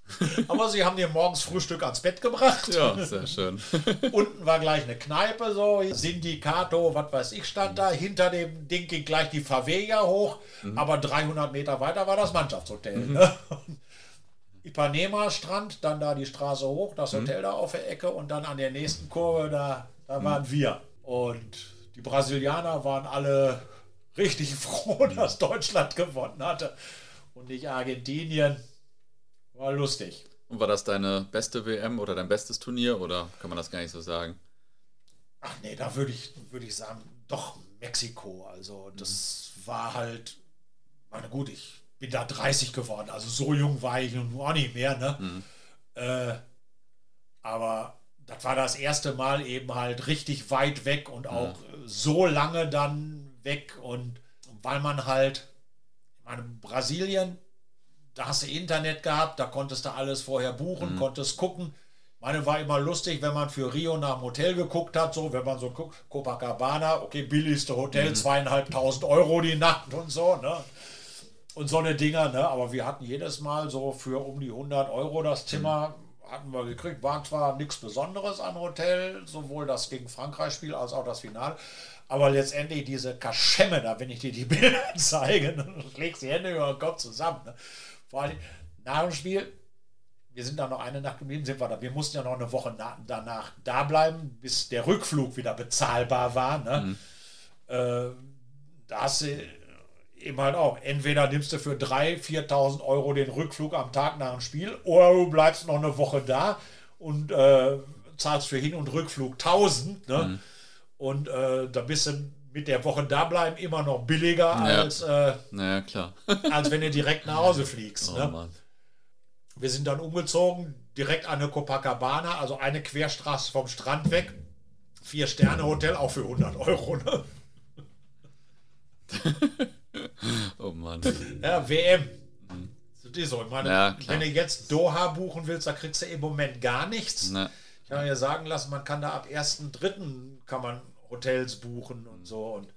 *laughs* Aber sie haben dir morgens Frühstück ans Bett gebracht. Ja, sehr schön. *laughs* Unten war gleich eine Kneipe, so Sindicato, was weiß ich, stand da. Hinter dem Ding ging gleich die Favela hoch, mhm. aber 300 Meter weiter war das Mannschaftshotel. Mhm. Ne? *laughs* Ipanema Strand, dann da die Straße hoch, das mhm. Hotel mhm. da auf der Ecke und dann an der nächsten Kurve, da, da waren mhm. wir. Und die Brasilianer waren alle richtig froh, dass Deutschland gewonnen hatte und nicht Argentinien. War lustig. Und war das deine beste WM oder dein bestes Turnier oder kann man das gar nicht so sagen? Ach nee, da würde ich, würd ich sagen, doch Mexiko. Also das mhm. war halt, meine gut, ich bin da 30 geworden, also so jung war ich nun auch nicht mehr, ne? Mhm. Äh, aber das war das erste Mal eben halt richtig weit weg und auch mhm. so lange dann weg und weil man halt, ich meine, Brasilien da hast du Internet gehabt, da konntest du alles vorher buchen, mhm. konntest gucken. Meine war immer lustig, wenn man für Rio nach dem Hotel geguckt hat, so, wenn man so guckt, Copacabana, okay, billigste Hotel, mhm. zweieinhalbtausend Euro die Nacht und so, ne? Und so eine Dinger, ne? Aber wir hatten jedes Mal so für um die 100 Euro das Zimmer, mhm. hatten wir gekriegt. War zwar nichts Besonderes an Hotel, sowohl das gegen Frankreich-Spiel als auch das Finale. Aber letztendlich diese Kaschemme da, wenn ich dir die Bilder *laughs* zeige, dann legst du die Hände über den Kopf zusammen. Ne? Vor allem nach dem Spiel, wir sind da noch eine Nacht geblieben, sind wir da. Wir mussten ja noch eine Woche na, danach da bleiben, bis der Rückflug wieder bezahlbar war. Ne? Mhm. Äh, da hast du eben halt auch, entweder nimmst du für 3.000, 4.000 Euro den Rückflug am Tag nach dem Spiel oder du bleibst noch eine Woche da und äh, zahlst für Hin- und Rückflug 1000. Ne? Mhm. Und äh, da bist du mit der Woche da bleiben immer noch billiger ja. als, äh, naja, klar. *laughs* als wenn du direkt nach Hause fliegst. Oh, ne? Wir sind dann umgezogen, direkt an eine Copacabana, also eine Querstraße vom Strand weg. Vier-Sterne-Hotel, auch für 100 Euro. Ne? *laughs* oh Mann. Ja, WM. Das ist so. Ich meine, ja, wenn du jetzt Doha buchen willst, da kriegst du im Moment gar nichts. Na. Ich habe mir sagen lassen, man kann da ab 1.3. kann man Hotels buchen und so. Und,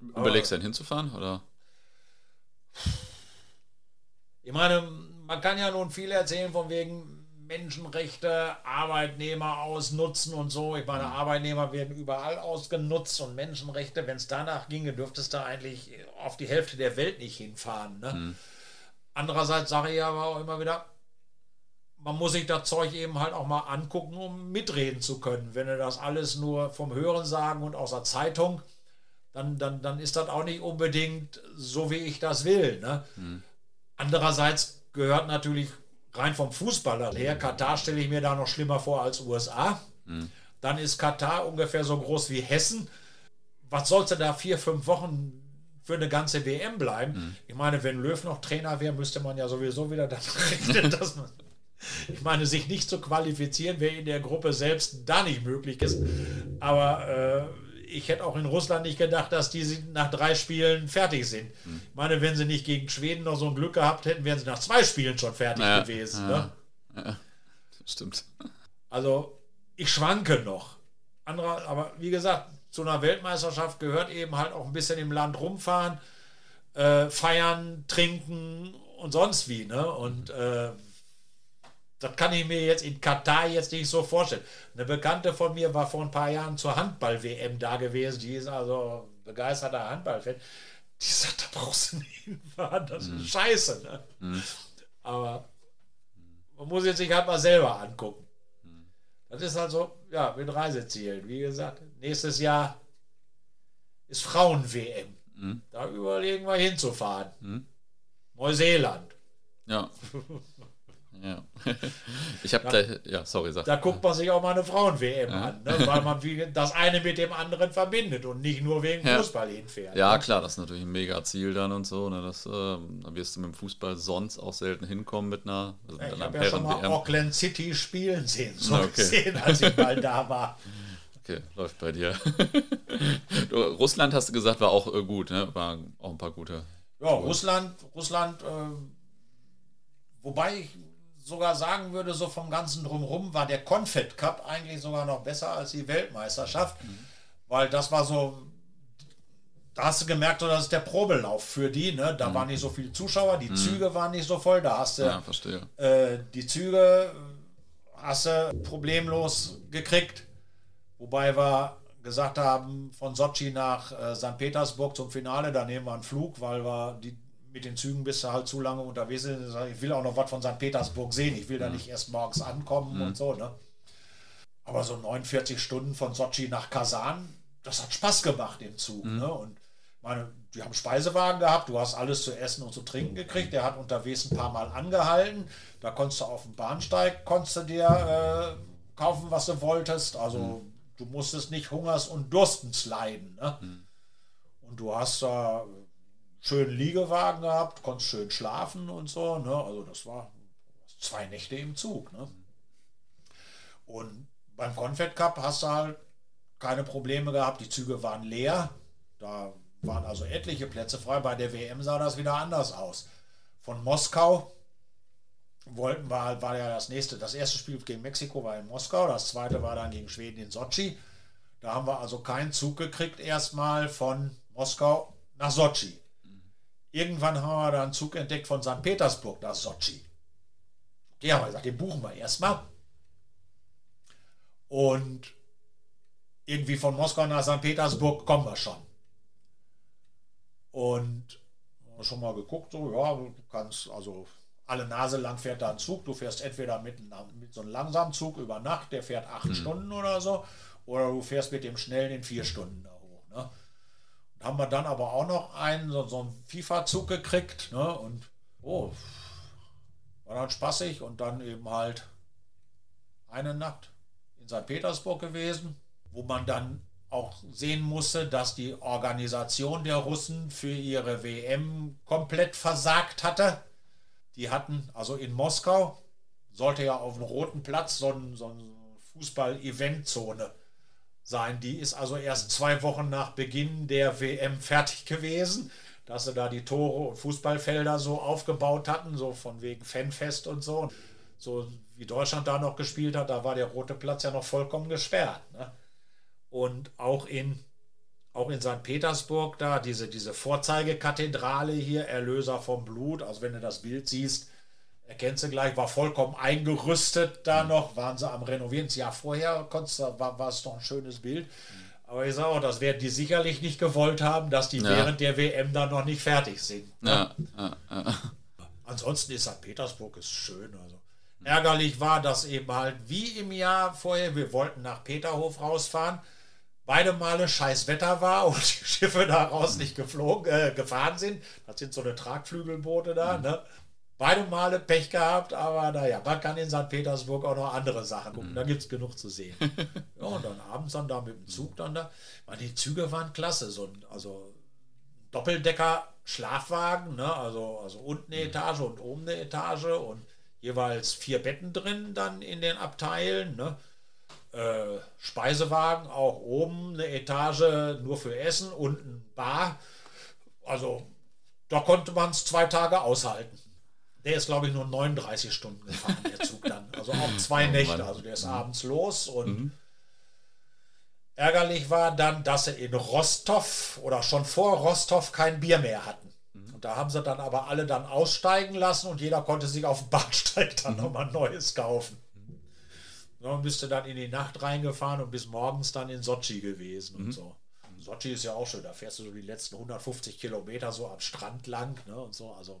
Überlegst du denn hinzufahren? Oder? Ich meine, man kann ja nun viel erzählen von wegen Menschenrechte, Arbeitnehmer ausnutzen und so. Ich meine, mhm. Arbeitnehmer werden überall ausgenutzt und Menschenrechte, wenn es danach ginge, dürftest du eigentlich auf die Hälfte der Welt nicht hinfahren. Ne? Mhm. Andererseits sage ich aber auch immer wieder, man muss sich das Zeug eben halt auch mal angucken, um mitreden zu können. Wenn du das alles nur vom Hören sagen und aus der Zeitung, dann, dann, dann ist das auch nicht unbedingt so, wie ich das will. Ne? Mhm. Andererseits gehört natürlich rein vom Fußballer her, Katar stelle ich mir da noch schlimmer vor als USA. Mhm. Dann ist Katar ungefähr so groß wie Hessen. Was sollst du da vier, fünf Wochen für eine ganze WM bleiben? Mhm. Ich meine, wenn Löw noch Trainer wäre, müsste man ja sowieso wieder *laughs* damit rechnen, dass man ich meine, sich nicht zu qualifizieren, wäre in der Gruppe selbst da nicht möglich ist. Aber äh, ich hätte auch in Russland nicht gedacht, dass die nach drei Spielen fertig sind. Hm. Ich meine, wenn sie nicht gegen Schweden noch so ein Glück gehabt hätten, wären sie nach zwei Spielen schon fertig ja, gewesen. Ja, ne? ja, stimmt. Also, ich schwanke noch. Andere, aber wie gesagt, zu einer Weltmeisterschaft gehört eben halt auch ein bisschen im Land rumfahren, äh, feiern, trinken und sonst wie. Ne? Und äh, das kann ich mir jetzt in Katar jetzt nicht so vorstellen. Eine Bekannte von mir war vor ein paar Jahren zur Handball-WM da gewesen. Die ist also begeisterter Handballfan. Die sagt, da brauchst du nicht hinfahren. Das mhm. ist scheiße. Ne? Mhm. Aber man muss jetzt sich halt mal selber angucken. Mhm. Das ist halt so, ja, mit Reisezielen. Wie gesagt, nächstes Jahr ist Frauen-WM. Mhm. Da überlegen wir hinzufahren. Mhm. Neuseeland. Ja. *laughs* Ja. *laughs* Ich habe da, ja, sorry, sag. Da guckt man sich auch mal eine Frauen-WM ja. an, ne? weil man das eine mit dem anderen verbindet und nicht nur wegen ja. Fußball hinfährt. Ja, ne? klar, das ist natürlich ein mega Ziel dann und so. Ne? Das, äh, da wirst du mit dem Fußball sonst auch selten hinkommen mit einer. Also mit ich habe ja schon mal Auckland City spielen sehen, so okay. gesehen, als ich mal da war. Okay, läuft bei dir. *laughs* Russland hast du gesagt, war auch äh, gut, ne? War auch ein paar gute. Ja, Russland, Russland, äh, wobei ich sogar sagen würde, so vom ganzen Drumherum war der Confed Cup eigentlich sogar noch besser als die Weltmeisterschaft, mhm. weil das war so da hast du gemerkt, das ist der Probelauf für die. Ne? Da mhm. waren nicht so viele Zuschauer, die mhm. Züge waren nicht so voll. Da hast du ja. Äh, die Züge hast du problemlos gekriegt. Wobei wir gesagt haben, von Sochi nach äh, St. Petersburg zum Finale, da nehmen wir einen Flug, weil wir die, mit den Zügen bist du halt zu lange unterwegs. Ich will auch noch was von St. Petersburg sehen. Ich will da mhm. nicht erst morgens ankommen mhm. und so. Ne? Aber so 49 Stunden von Sochi nach Kasan, das hat Spaß gemacht im Zug. Mhm. Ne? Und meine, die haben Speisewagen gehabt, du hast alles zu essen und zu trinken gekriegt. Der hat unterwegs ein paar Mal angehalten. Da konntest du auf dem Bahnsteig, konntest du dir äh, kaufen, was du wolltest. Also mhm. du musstest nicht hungers- und durstens leiden. Ne? Mhm. Und du hast da schön Liegewagen gehabt, konntest schön schlafen und so. Ne? Also das war zwei Nächte im Zug. Ne? Und beim Confed Cup hast du halt keine Probleme gehabt. Die Züge waren leer. Da waren also etliche Plätze frei. Bei der WM sah das wieder anders aus. Von Moskau wollten wir, war ja das nächste, das erste Spiel gegen Mexiko war in Moskau, das zweite war dann gegen Schweden in Sochi. Da haben wir also keinen Zug gekriegt, erstmal von Moskau nach Sochi. Irgendwann haben wir dann einen Zug entdeckt von St. Petersburg nach Sochi. Die haben wir gesagt, den buchen wir erstmal. Und irgendwie von Moskau nach St. Petersburg kommen wir schon. Und schon mal geguckt, so, ja, du kannst, also alle Nase lang fährt da ein Zug. Du fährst entweder mit, mit so einem langsamen Zug über Nacht, der fährt acht mhm. Stunden oder so, oder du fährst mit dem schnellen in vier Stunden da hoch. Ne? Und haben wir dann aber auch noch einen, so, so einen FIFA-Zug gekriegt, ne? Und oh, war dann spaßig und dann eben halt eine Nacht in St. Petersburg gewesen, wo man dann auch sehen musste, dass die Organisation der Russen für ihre WM komplett versagt hatte. Die hatten, also in Moskau, sollte ja auf dem Roten Platz so ein, so ein Fußball-Eventzone sein. Die ist also erst zwei Wochen nach Beginn der WM fertig gewesen, dass sie da die Tore und Fußballfelder so aufgebaut hatten, so von wegen Fanfest und so. So wie Deutschland da noch gespielt hat, da war der Rote Platz ja noch vollkommen gesperrt. Ne? Und auch in, auch in St. Petersburg, da diese, diese Vorzeigekathedrale hier, Erlöser vom Blut, also wenn du das Bild siehst, erkennst du gleich, war vollkommen eingerüstet da mhm. noch, waren sie am Renovieren. Das Jahr vorher war, war es doch ein schönes Bild. Aber ich sage auch, das werden die sicherlich nicht gewollt haben, dass die ja. während der WM dann noch nicht fertig sind. Ja, ja, ja. Ansonsten ist St. Petersburg ist schön. Also. Ärgerlich war, dass eben halt wie im Jahr vorher, wir wollten nach Peterhof rausfahren, beide Male scheiß Wetter war *laughs* und die Schiffe daraus nicht geflogen, äh, gefahren sind. Das sind so eine Tragflügelboote da, mhm. ne? Beide Male Pech gehabt, aber naja, man kann in St. Petersburg auch noch andere Sachen gucken. Mhm. Da gibt es genug zu sehen. *laughs* ja, und dann abends dann da mit dem Zug dann da. Man, die Züge waren klasse. So ein, also Doppeldecker Schlafwagen, ne? also, also unten eine mhm. Etage und oben eine Etage und jeweils vier Betten drin dann in den Abteilen. Ne? Äh, Speisewagen, auch oben eine Etage nur für Essen, unten Bar. Also da konnte man es zwei Tage aushalten. Der ist, glaube ich, nur 39 Stunden gefahren, der *laughs* Zug dann. Also auch zwei oh, Nächte. Also der ist mhm. abends los und mhm. ärgerlich war dann, dass sie in Rostov oder schon vor Rostov kein Bier mehr hatten. Mhm. Und da haben sie dann aber alle dann aussteigen lassen und jeder konnte sich auf dem Bahnsteig dann mhm. nochmal Neues kaufen. Und bist du dann in die Nacht reingefahren und bis morgens dann in Sochi gewesen und mhm. so. Sochi ist ja auch schön, da fährst du so die letzten 150 Kilometer so am Strand lang ne, und so. Also,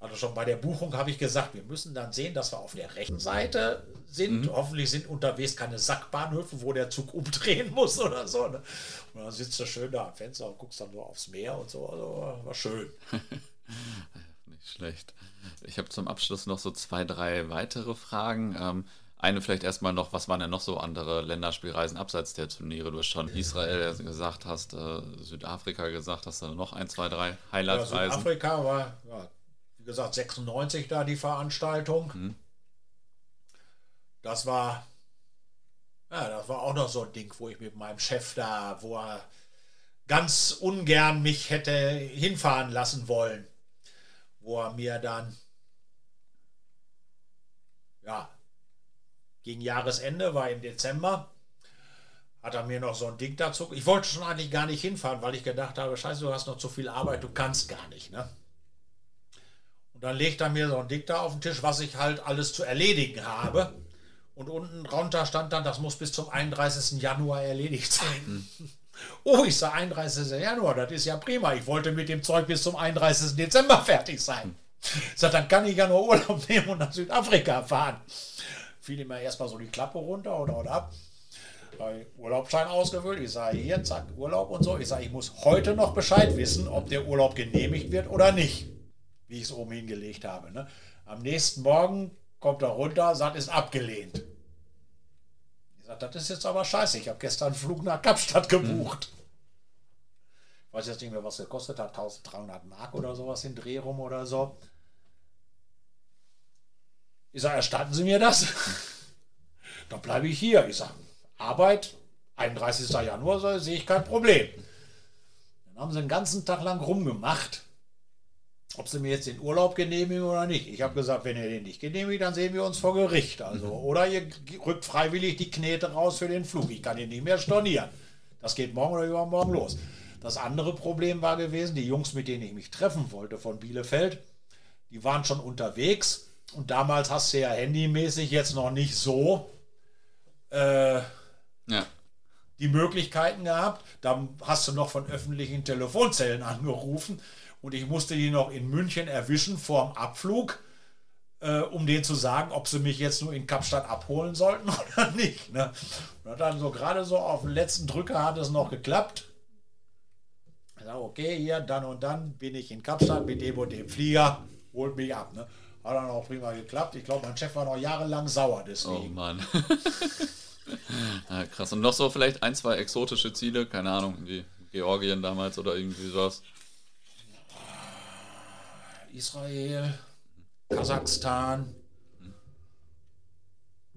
also schon bei der Buchung habe ich gesagt, wir müssen dann sehen, dass wir auf der rechten Seite sind. Mhm. Hoffentlich sind unterwegs keine Sackbahnhöfe, wo der Zug umdrehen *laughs* muss oder so. Ne? Und dann sitzt du schön da am Fenster und guckst dann so aufs Meer und so. Also war schön. *laughs* Nicht schlecht. Ich habe zum Abschluss noch so zwei, drei weitere Fragen. Ähm, eine vielleicht erstmal noch, was waren denn noch so andere Länderspielreisen abseits der Turniere? Du hast schon Israel gesagt, hast äh, Südafrika gesagt, hast du noch ein, zwei, drei Highlight-Reisen? Ja, Südafrika war, ja, wie gesagt, 96 da die Veranstaltung. Mhm. Das war, ja, das war auch noch so ein Ding, wo ich mit meinem Chef da, wo er ganz ungern mich hätte hinfahren lassen wollen, wo er mir dann ja, gegen Jahresende, war im Dezember, hat er mir noch so ein Ding dazu. Ich wollte schon eigentlich gar nicht hinfahren, weil ich gedacht habe, scheiße, du hast noch zu viel Arbeit, du kannst gar nicht. Ne? Und dann legt er mir so ein Ding da auf den Tisch, was ich halt alles zu erledigen habe. Und unten drunter stand dann, das muss bis zum 31. Januar erledigt sein. Mhm. *laughs* Oh, ich sage 31. Januar, das ist ja prima. Ich wollte mit dem Zeug bis zum 31. Dezember *laughs* fertig sein. Ich sage, dann kann ich ja nur Urlaub *laughs* nehmen und nach Südafrika fahren. Fiel ihm erstmal so die Klappe runter oder, oder ab. Urlaubsschein ausgefüllt. Ich sage, hier, zack, Urlaub und so. Ich sage, ich muss heute noch Bescheid wissen, ob der Urlaub genehmigt wird oder nicht. Wie ich es oben hingelegt habe. Ne? Am nächsten Morgen kommt er runter, sagt, ist abgelehnt. Ich sage, das ist jetzt aber scheiße. Ich habe gestern einen Flug nach Kapstadt gebucht. Ich weiß jetzt nicht mehr, was gekostet hat. 1300 Mark oder sowas in Dreh rum oder so. Ich sage, erstatten Sie mir das? *laughs* Dann bleibe ich hier. Ich sage, Arbeit, 31. Januar, sehe ich kein Problem. Dann haben sie den ganzen Tag lang rumgemacht, ob sie mir jetzt den Urlaub genehmigen oder nicht. Ich habe gesagt, wenn ihr den nicht genehmigt, dann sehen wir uns vor Gericht. Also, mhm. Oder ihr rückt freiwillig die Knete raus für den Flug. Ich kann ihn nicht mehr stornieren. Das geht morgen oder übermorgen los. Das andere Problem war gewesen, die Jungs, mit denen ich mich treffen wollte von Bielefeld, die waren schon unterwegs. Und damals hast du ja handymäßig jetzt noch nicht so äh, ja. die Möglichkeiten gehabt. Dann hast du noch von öffentlichen Telefonzellen *laughs* angerufen und ich musste die noch in München erwischen vorm Abflug, äh, um denen zu sagen, ob sie mich jetzt nur in Kapstadt abholen sollten *laughs* oder nicht. Ne? Und dann so gerade so auf den letzten Drücker hat es noch geklappt. Sage, okay, hier, dann und dann bin ich in Kapstadt mit dem und dem Flieger, holt mich ab. Ne? Hat dann auch prima geklappt. Ich glaube, mein Chef war noch jahrelang sauer deswegen. Oh Mann. *laughs* ja, krass. Und noch so vielleicht ein, zwei exotische Ziele, keine Ahnung, wie Georgien damals oder irgendwie sowas. Israel, Kasachstan,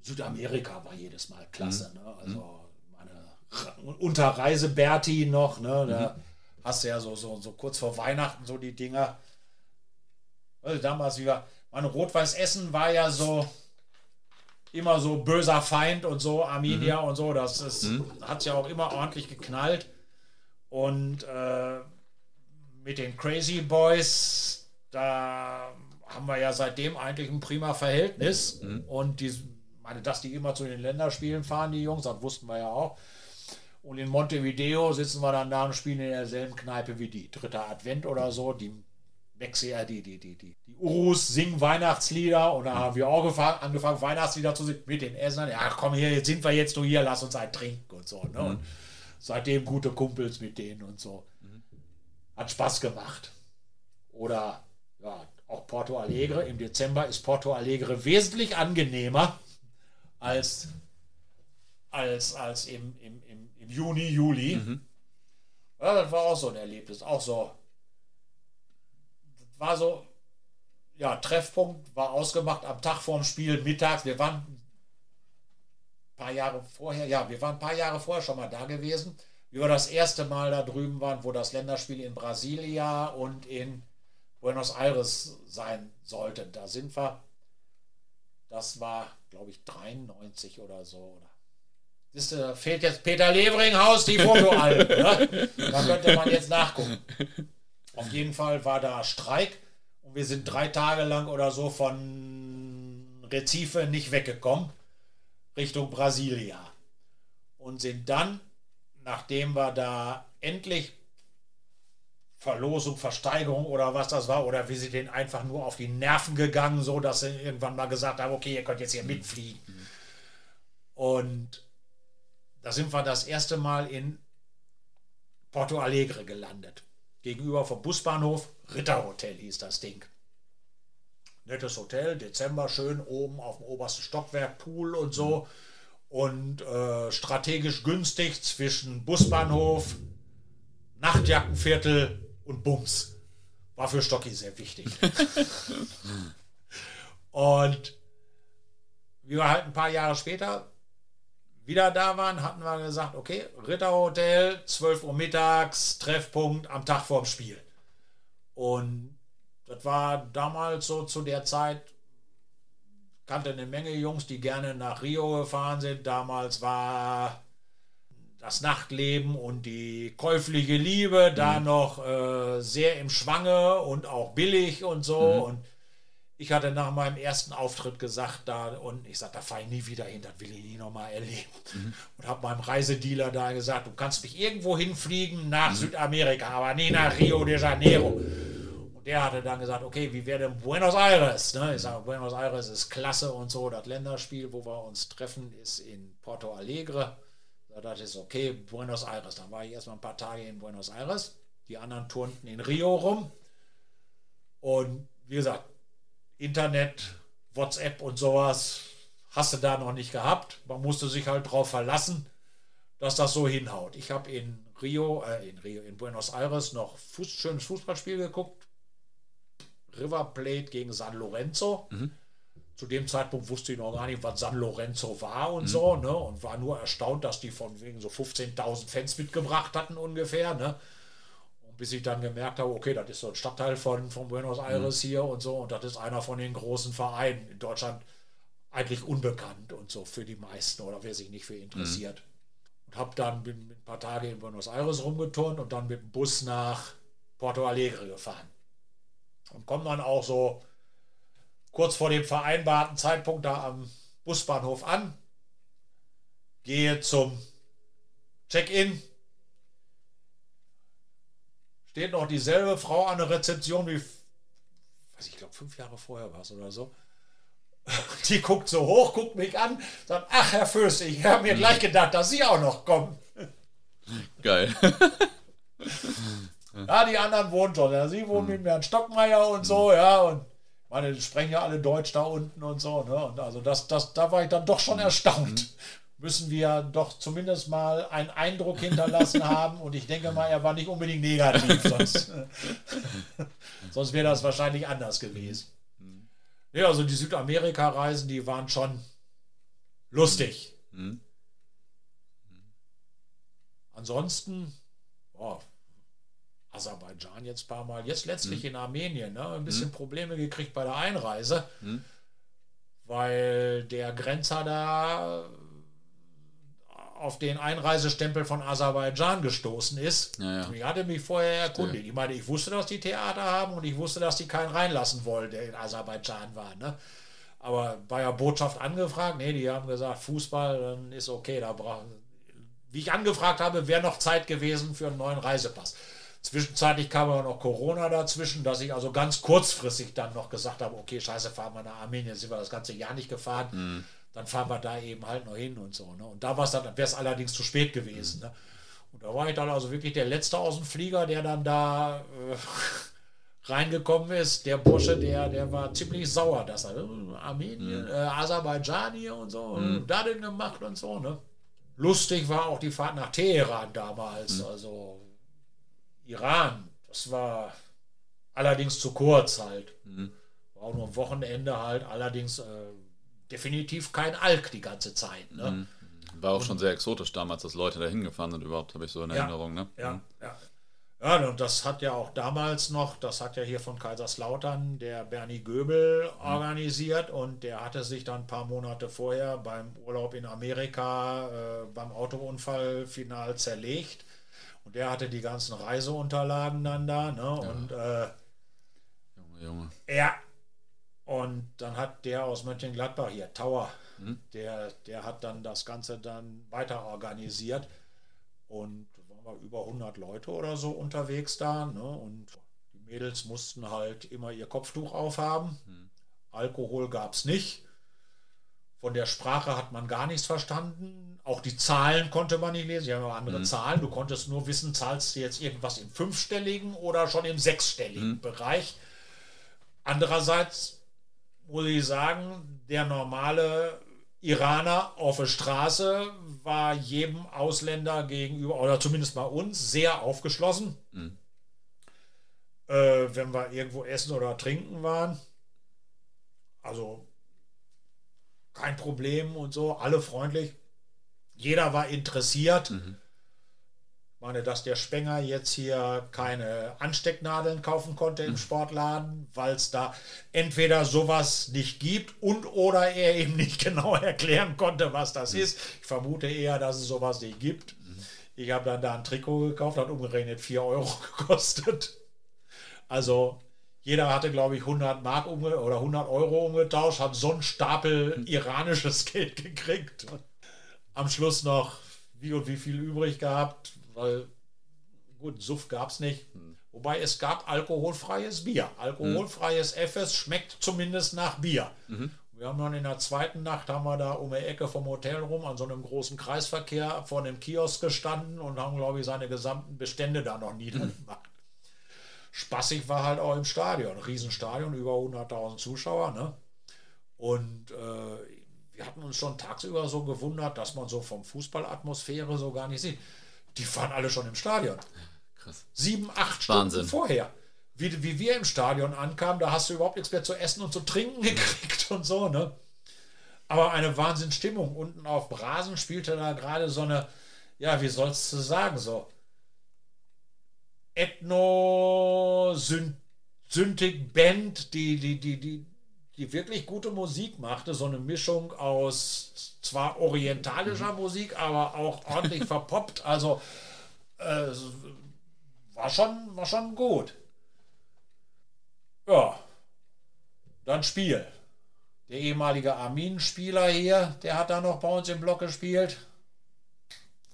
Südamerika war jedes Mal klasse. Mhm. Ne? Also meine Unterreise Berti noch, ne? da mhm. hast du ja so, so, so kurz vor Weihnachten so die Dinger. Also damals, wie wir, meine Rot-Weiß Essen war ja so immer so böser Feind und so, Arminia mhm. und so. Das ist, mhm. hat ja auch immer ordentlich geknallt. Und äh, mit den Crazy Boys, da haben wir ja seitdem eigentlich ein prima Verhältnis. Mhm. Und die, meine, dass die immer zu den Länderspielen fahren, die Jungs, das wussten wir ja auch. Und in Montevideo sitzen wir dann da und spielen in derselben Kneipe wie die. Dritter Advent oder so. Die wechsel ja die, die, die, die, die Urus singen Weihnachtslieder und da haben wir auch gefangen, angefangen, Weihnachtslieder zu singen mit den Essern. Ja, komm hier, jetzt sind wir jetzt nur hier, lass uns ein trinken und so. Ne? Mhm. Und seitdem gute Kumpels mit denen und so. Mhm. Hat Spaß gemacht. Oder ja, auch Porto Alegre. Im Dezember ist Porto Alegre wesentlich angenehmer als, als, als im, im, im, im Juni, Juli. Mhm. Ja, das war auch so ein Erlebnis. Auch so war so, ja, Treffpunkt war ausgemacht am Tag vorm Spiel mittags. Wir waren ein paar Jahre vorher, ja, wir waren ein paar Jahre vorher schon mal da gewesen. Wie wir das erste Mal da drüben waren, wo das Länderspiel in Brasilia und in Buenos Aires sein sollte. Da sind wir. Das war, glaube ich, 93 oder so. Oder Siehst du, fehlt jetzt Peter Leveringhaus die Fotoalben. ne? *laughs* Da könnte man jetzt nachgucken. Auf jeden Fall war da Streik und wir sind drei Tage lang oder so von Recife nicht weggekommen, Richtung Brasilia. Und sind dann, nachdem wir da endlich Verlosung, Versteigerung oder was das war, oder wir sind denen einfach nur auf die Nerven gegangen, so dass sie irgendwann mal gesagt haben, okay, ihr könnt jetzt hier mitfliegen. Und da sind wir das erste Mal in Porto Alegre gelandet gegenüber vom Busbahnhof. Ritterhotel hieß das Ding. Nettes Hotel, Dezember, schön oben auf dem obersten Stockwerk, Pool und so. Und äh, strategisch günstig zwischen Busbahnhof, Nachtjackenviertel und Bums. War für Stocki sehr wichtig. *laughs* und wie wir halt ein paar Jahre später wieder da waren, hatten wir gesagt, okay, Ritterhotel, 12 Uhr mittags, Treffpunkt am Tag vorm Spiel. Und das war damals so zu der Zeit, kannte eine Menge Jungs, die gerne nach Rio gefahren sind. Damals war das Nachtleben und die käufliche Liebe da noch äh, sehr im Schwange und auch billig und so. Und ich hatte nach meinem ersten Auftritt gesagt, da und ich sagte, da fahre ich nie wieder hin, das will ich nie nochmal erleben. Und habe meinem Reisedealer da gesagt, du kannst mich irgendwo hinfliegen nach Südamerika, aber nie nach Rio de Janeiro. Und der hatte dann gesagt, okay, wie wäre denn Buenos Aires? Ne? Ich sage, Buenos Aires ist klasse und so. Das Länderspiel, wo wir uns treffen, ist in Porto Alegre. Da dachte ich, okay, Buenos Aires. Dann war ich erstmal ein paar Tage in Buenos Aires. Die anderen turnten in Rio rum. Und wie gesagt, Internet, WhatsApp und sowas hast du da noch nicht gehabt. Man musste sich halt darauf verlassen, dass das so hinhaut. Ich habe in Rio, äh, in Rio, in Buenos Aires noch Fuß, schönes Fußballspiel geguckt. River Plate gegen San Lorenzo. Zu dem Zeitpunkt wusste ich noch gar nicht, was San Lorenzo war und so, ne? Und war nur erstaunt, dass die von wegen so 15.000 Fans mitgebracht hatten ungefähr, ne? Und bis ich dann gemerkt habe, okay, das ist so ein Stadtteil von, von Buenos Aires hier und so, und das ist einer von den großen Vereinen in Deutschland eigentlich unbekannt und so für die meisten oder wer sich nicht für interessiert. Und habe dann bin ein paar Tage in Buenos Aires rumgeturnt und dann mit dem Bus nach Porto Alegre gefahren. Und komme dann auch so kurz vor dem vereinbarten Zeitpunkt da am Busbahnhof an, gehe zum Check-in, steht noch dieselbe Frau an der Rezeption wie, weiß ich glaube, fünf Jahre vorher war es oder so. *laughs* Die guckt so hoch, guckt mich an, sagt, ach Herr Fürst, ich habe mir gleich gedacht, dass Sie auch noch kommen. Geil. *laughs* Ja, die anderen wohnen schon. Ja, sie wohnen mit mir an Stockmeier und so, ja, und meine, sprechen ja alle Deutsch da unten und so, ne? Und also das, das, da war ich dann doch schon erstaunt. Müssen wir doch zumindest mal einen Eindruck hinterlassen *laughs* haben und ich denke mal, er war nicht unbedingt negativ, sonst, *laughs* sonst wäre das wahrscheinlich anders gewesen. Ja, also die Südamerika-Reisen, die waren schon lustig. Mhm. Ansonsten, boah, Aserbaidschan jetzt ein paar Mal, jetzt letztlich in Armenien, ne, ein bisschen Probleme gekriegt bei der Einreise, weil der Grenzer da auf den Einreisestempel von Aserbaidschan gestoßen ist. Ja, ja. Ich hatte mich vorher erkundigt. Ich meine, ich wusste, dass die Theater haben und ich wusste, dass die keinen reinlassen wollen, der in Aserbaidschan war. Ne? Aber bei der Botschaft angefragt, nee, die haben gesagt, Fußball, dann ist okay. Da brauchen, wie ich angefragt habe, wäre noch Zeit gewesen für einen neuen Reisepass. Zwischenzeitlich kam aber noch Corona dazwischen, dass ich also ganz kurzfristig dann noch gesagt habe, okay, scheiße, fahren wir nach Armenien, sind wir das ganze Jahr nicht gefahren, dann fahren wir da eben halt noch hin und so. Ne? Und da war es dann, wäre es allerdings zu spät gewesen. Ne? Und da war ich dann also wirklich der Letzte aus dem Flieger, der dann da äh, *laughs* reingekommen ist. Der Bursche, der, der war ziemlich sauer, dass er äh, Armenien, äh, Aserbaidschan hier und so, und da denn gemacht und so. Ne? Lustig war auch die Fahrt nach Teheran damals, also Iran. Das war allerdings zu kurz halt. War auch nur am Wochenende halt, allerdings äh, definitiv kein Alk die ganze Zeit. Ne? War auch schon sehr exotisch damals, dass Leute da hingefahren sind überhaupt, habe ich so in Erinnerung. Ne? Ja, ja. Ja, und das hat ja auch damals noch, das hat ja hier von Kaiserslautern der Bernie Göbel organisiert und der hatte sich dann ein paar Monate vorher beim Urlaub in Amerika äh, beim Autounfall final zerlegt. Und der hatte die ganzen Reiseunterlagen dann da, ne? Und äh, Junge, Junge. ja. Und dann hat der aus Mönchengladbach hier, Tower, der, der hat dann das Ganze dann weiter organisiert. Und da waren wir über 100 Leute oder so unterwegs da. Ne? Und die Mädels mussten halt immer ihr Kopftuch aufhaben. Alkohol gab es nicht. Von der Sprache hat man gar nichts verstanden. Auch die Zahlen konnte man nicht lesen. Sie haben andere Zahlen. Du konntest nur wissen, zahlst du jetzt irgendwas im fünfstelligen oder schon im sechsstelligen Bereich. Andererseits muss ich sagen, der normale Iraner auf der Straße war jedem Ausländer gegenüber, oder zumindest bei uns, sehr aufgeschlossen. Äh, wenn wir irgendwo essen oder trinken waren. Also kein Problem und so, alle freundlich. Jeder war interessiert. Ich meine, dass der Spenger jetzt hier keine Anstecknadeln kaufen konnte im Sportladen, weil es da entweder sowas nicht gibt und oder er *laughs* eben nicht genau erklären konnte, was das ist. Ich vermute eher, dass es sowas nicht gibt. Ich habe dann da ein Trikot gekauft, hat umgerechnet 4 Euro *laughs* gekostet. Also jeder hatte, glaube ich, 100 Mark umge oder 100 Euro umgetauscht, hat so einen Stapel iranisches *laughs* Geld gekriegt. Am Schluss noch wie und wie viel übrig gehabt, weil gut, Suff gab es nicht. Wobei es gab alkoholfreies Bier. Alkoholfreies FS schmeckt zumindest nach Bier. Wir haben dann in der zweiten Nacht, haben wir da um die Ecke vom Hotel rum an so einem großen Kreisverkehr vor einem Kiosk gestanden und haben, glaube ich, seine gesamten Bestände da noch *laughs* niedergemacht. Spaßig war halt auch im Stadion. Riesenstadion, über 100.000 Zuschauer. Ne? Und äh, wir hatten uns schon tagsüber so gewundert, dass man so vom Fußballatmosphäre so gar nicht sieht. Die waren alle schon im Stadion. Krass. Sieben, acht Stunden Wahnsinn. vorher. Wie, wie wir im Stadion ankamen, da hast du überhaupt nichts mehr zu essen und zu trinken *laughs* gekriegt und so, ne? Aber eine Wahnsinnsstimmung. Unten auf Rasen spielte da gerade so eine, ja, wie sollst du sagen, so Ethno-Synthik-Band, die, die, die, die, die wirklich gute Musik machte. So eine Mischung aus zwar orientalischer Musik, aber auch ordentlich *laughs* verpoppt. Also äh, war, schon, war schon gut. Ja, dann Spiel. Der ehemalige Armin-Spieler hier, der hat da noch bei uns im Block gespielt.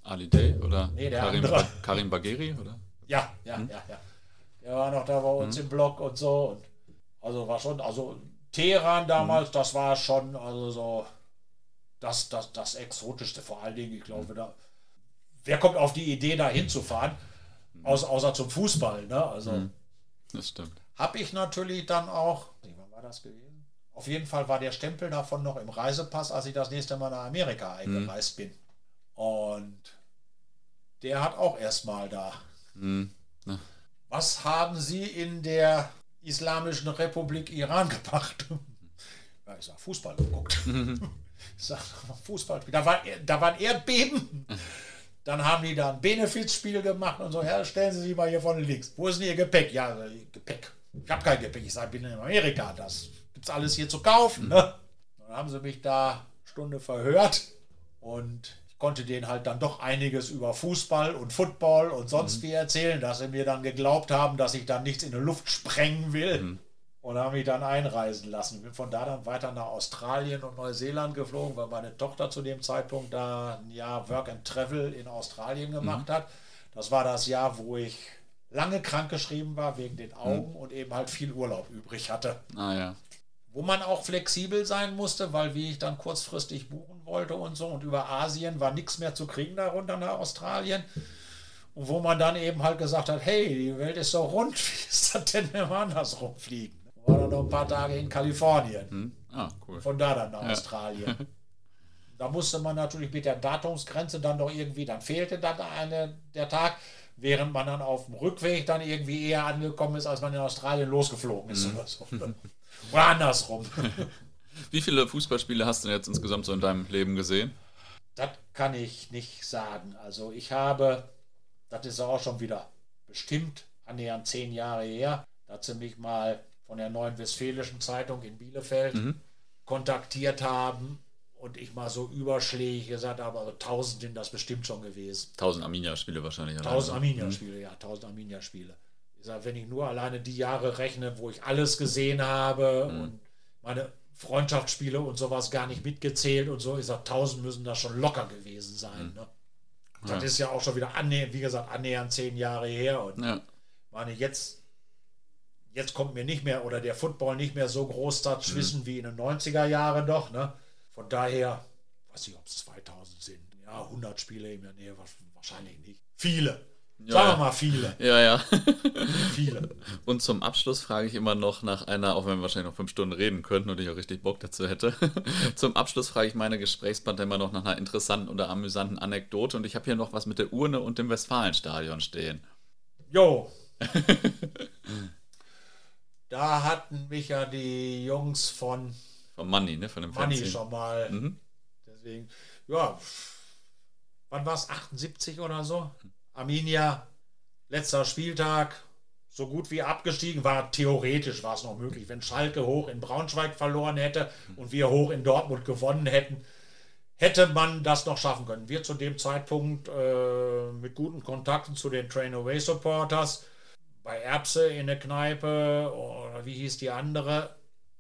Ali Day oder Nee, der Karim, ba Karim Bagheri? Oder? Ja, ja, ja, ja. Der war noch da bei uns im Block und so. Und also war schon, also Teheran damals, das war schon, also so das, das, das Exotischste. Vor allen Dingen, ich glaube, da. Wer kommt auf die Idee, da hinzufahren? Außer, außer zum Fußball, ne? Also Das stimmt. habe ich natürlich dann auch. Wann war das gewesen? Auf jeden Fall war der Stempel davon noch im Reisepass, als ich das nächste Mal nach Amerika eingereist bin. Und der hat auch erstmal da. Hm. Was haben Sie in der Islamischen Republik Iran *laughs* gemacht? Ja, ich sag Fußball geguckt. *laughs* Ich sag Fußball. Da, war, da waren Erdbeben. Dann haben die da ein Benefizspiel gemacht und so. Ja, stellen Sie sich mal hier vorne links. Wo ist denn Ihr Gepäck? Ja, Gepäck. Ich habe kein Gepäck. Ich sage, bin in Amerika. Das gibt's alles hier zu kaufen. Ne? Dann haben sie mich da eine Stunde verhört und konnte denen halt dann doch einiges über Fußball und Football und sonst wie erzählen, dass sie mir dann geglaubt haben, dass ich dann nichts in die Luft sprengen will. Und haben mich dann einreisen lassen. Bin von da dann weiter nach Australien und Neuseeland geflogen, weil meine Tochter zu dem Zeitpunkt da ein Jahr Work and Travel in Australien gemacht hat. Das war das Jahr, wo ich lange krankgeschrieben war wegen den Augen und eben halt viel Urlaub übrig hatte ah ja. wo man auch flexibel sein musste, weil wie ich dann kurzfristig buchen wollte und so und über Asien war nichts mehr zu kriegen da runter nach Australien. Und wo man dann eben halt gesagt hat, hey, die Welt ist so rund, *laughs* wie ist das denn, wenn wir andersrum fliegen? War dann noch ein paar Tage in Kalifornien, Hm. Ah, cool. von da dann nach Australien. *laughs* Da musste man natürlich mit der Datumsgrenze dann doch irgendwie, dann fehlte dann eine, der Tag, während man dann auf dem Rückweg dann irgendwie eher angekommen ist, als man in Australien losgeflogen ist oder so. Oder andersrum. *laughs* Wie viele Fußballspiele hast du denn jetzt insgesamt so in deinem Leben gesehen? Das kann ich nicht sagen. Also ich habe, das ist auch schon wieder bestimmt annähernd zehn Jahre her, da mich mal von der Neuen Westfälischen Zeitung in Bielefeld kontaktiert haben und ich mal so überschlägig gesagt habe, also 1000 sind das bestimmt schon gewesen. 1000 Arminia-Spiele wahrscheinlich. alleine. 1000 Arminia-Spiele, ja, 1000 Arminia-Spiele. Ich sage, wenn ich nur alleine die Jahre rechne, wo ich alles gesehen habe und meine Freundschaftsspiele und sowas gar nicht mitgezählt und so, ich sage, 1000 müssen das schon locker gewesen sein. Ne? Das ist ja auch schon wieder annähernd, wie gesagt, annähernd zehn Jahre her und Ja. meine, jetzt, jetzt kommt mir nicht mehr oder der Football nicht mehr so groß dazwischen wie in den 90er Jahren doch. Ne? Von daher, weiß ich, ob es 2000 sind. Ja, 100 Spiele in der Nähe, wa- wahrscheinlich nicht. Viele. Ja, Sagen wir mal viele. Ja, ja. *laughs* Viele. Und zum Abschluss frage ich immer noch nach einer, auch wenn wir wahrscheinlich noch fünf Stunden reden könnten und ich auch richtig Bock dazu hätte. *laughs* zum Abschluss frage ich meine Gesprächspartner immer noch nach einer interessanten oder amüsanten Anekdote und ich habe hier noch was mit der Urne und dem Westfalenstadion stehen. Jo. *laughs* da hatten mich ja die Jungs von Von Money, ne? Von dem Money Fernsehen. schon mal. Mhm. Deswegen, ja, wann war es? 78 oder so? Arminia, letzter Spieltag, so gut wie abgestiegen, war theoretisch war es noch möglich. Wenn Schalke hoch in Braunschweig verloren hätte und wir hoch in Dortmund gewonnen hätten, hätte man das noch schaffen können. Wir zu dem Zeitpunkt äh, mit guten Kontakten zu den Train Away Supporters bei Erbse in der Kneipe oder wie hieß die andere?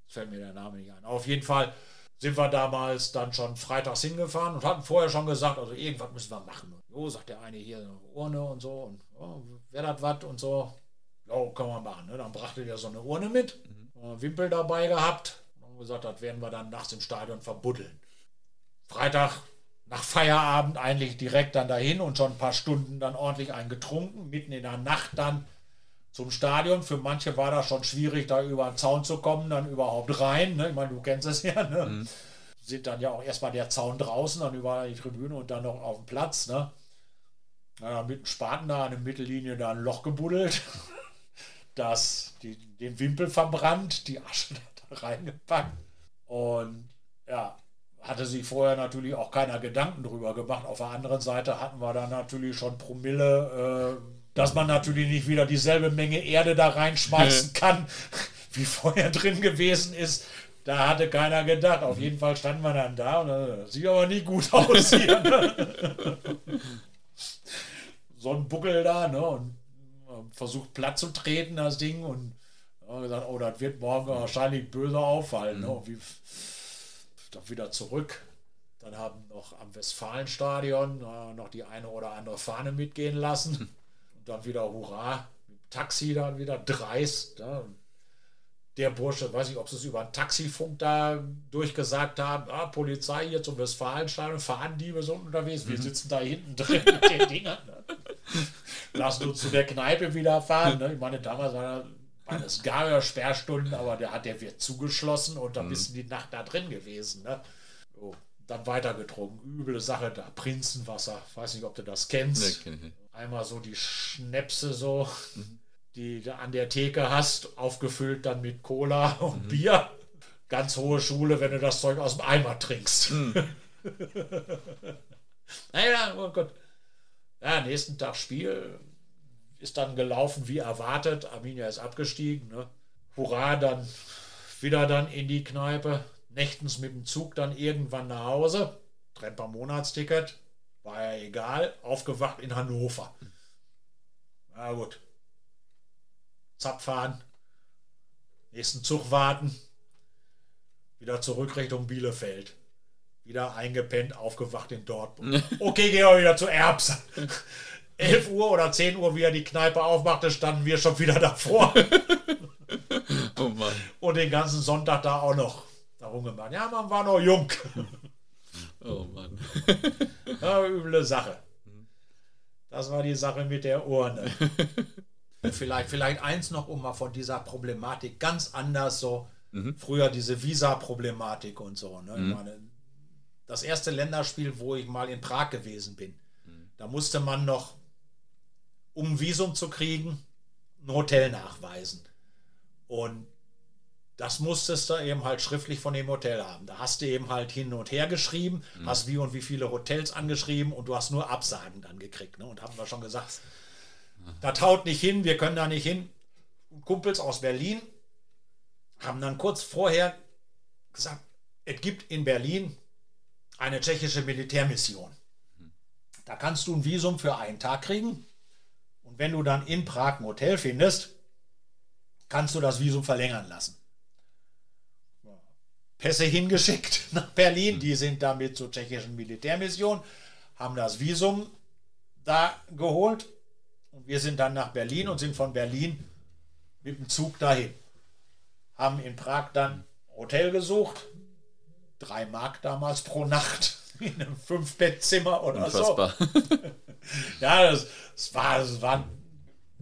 Fällt mir der Name nicht ein. Auf jeden Fall sind wir damals dann schon freitags hingefahren und hatten vorher schon gesagt, also irgendwas müssen wir machen. Jo, sagt der eine hier, eine Urne und so und oh, wer das was und so. Jo, können wir machen. Ne? Dann brachte der so eine Urne mit, mhm. Wimpel dabei gehabt und haben gesagt, das werden wir dann nachts im Stadion verbuddeln. Freitag nach Feierabend eigentlich direkt dann dahin und schon ein paar Stunden dann ordentlich eingetrunken, mitten in der Nacht dann zum Stadion. Für manche war das schon schwierig, da über den Zaun zu kommen, dann überhaupt rein. Ne? Ich meine, du kennst es *laughs* ja. Ne? Mhm. Sind dann ja auch erstmal der Zaun draußen, dann über die Tribüne und dann noch auf dem Platz. Ne? Ja, mit dem Spaten da an der Mittellinie da ein Loch gebuddelt, *laughs* das die, den Wimpel verbrannt, die Asche *laughs* da reingepackt. Und ja, hatte sich vorher natürlich auch keiner Gedanken drüber gemacht. Auf der anderen Seite hatten wir dann natürlich schon Promille. Äh, dass man natürlich nicht wieder dieselbe Menge Erde da reinschmeißen kann, *laughs* wie vorher drin gewesen ist. Da hatte keiner gedacht. Auf jeden Fall standen wir dann da und das sieht aber nicht gut *laughs* aus hier. Ne? *laughs* so ein Buckel da, ne? Und versucht platt zu treten, das Ding. Und gesagt, oh, das wird morgen wahrscheinlich böse auffallen. Ne? Mhm. Wie, dann wieder zurück. Dann haben noch am Westfalenstadion äh, noch die eine oder andere Fahne mitgehen lassen dann wieder Hurra, Taxi dann wieder dreist. Ja. Der Bursche, weiß ich, ob sie es über einen Taxifunk da durchgesagt haben, ah, Polizei hier zum Westfalenstadion, Fahnendiebe sind unterwegs, wir mhm. sitzen da hinten drin mit den Dingern. Ne? Lassen uns zu der Kneipe wieder fahren. Ne? Ich meine, damals war es gar ja Sperrstunden, aber der hat der wird zugeschlossen und dann mhm. bist du die Nacht da drin gewesen. Ne? So, dann weitergetrunken. Üble Sache da. Prinzenwasser. Weiß nicht, ob du das kennst. Nee, einmal so die Schnäpse so, mhm. die du an der Theke hast, aufgefüllt dann mit Cola und mhm. Bier. Ganz hohe Schule, wenn du das Zeug aus dem Eimer trinkst. Mhm. *laughs* naja, oh Gott. Ja, nächsten Tag Spiel ist dann gelaufen wie erwartet. Arminia ist abgestiegen. Ne? Hurra, dann wieder dann in die Kneipe. Nächtens mit dem Zug dann irgendwann nach Hause. Tremper Monatsticket. War ja egal. Aufgewacht in Hannover. Na gut. Zapp fahren. Nächsten Zug warten. Wieder zurück Richtung Bielefeld. Wieder eingepennt, aufgewacht in Dortmund. *laughs* Okay, gehen wir wieder zu Erbsen. 11 Uhr oder 10 Uhr, wie er die Kneipe aufmachte, standen wir schon wieder davor. *laughs* oh Mann. Und den ganzen Sonntag da auch noch darum gemacht. Ja, man war noch jung. *laughs* Oh Mann. *laughs* ja, üble Sache. Das war die Sache mit der Urne. vielleicht, vielleicht eins noch, um mal von dieser Problematik ganz anders so, mhm. früher diese Visa-Problematik und so. Ne? Mhm. Meine, das erste Länderspiel, wo ich mal in Prag gewesen bin, mhm. da musste man noch, um ein Visum zu kriegen, ein Hotel nachweisen. Und das musstest du eben halt schriftlich von dem Hotel haben. Da hast du eben halt hin und her geschrieben, mhm. hast wie und wie viele Hotels angeschrieben und du hast nur Absagen dann gekriegt. Ne? Und haben wir schon gesagt, das haut nicht hin, wir können da nicht hin. Kumpels aus Berlin haben dann kurz vorher gesagt, es gibt in Berlin eine tschechische Militärmission. Da kannst du ein Visum für einen Tag kriegen. Und wenn du dann in Prag ein Hotel findest, kannst du das Visum verlängern lassen. Pässe hingeschickt *laughs* nach Berlin. Die sind damit zur tschechischen Militärmission, haben das Visum da geholt. Und wir sind dann nach Berlin und sind von Berlin mit dem Zug dahin. Haben in Prag dann Hotel gesucht. Drei Mark damals pro Nacht *laughs* in einem Fünf-Bett-Zimmer oder Unfassbar. so. *laughs* ja, das, das, war, das war,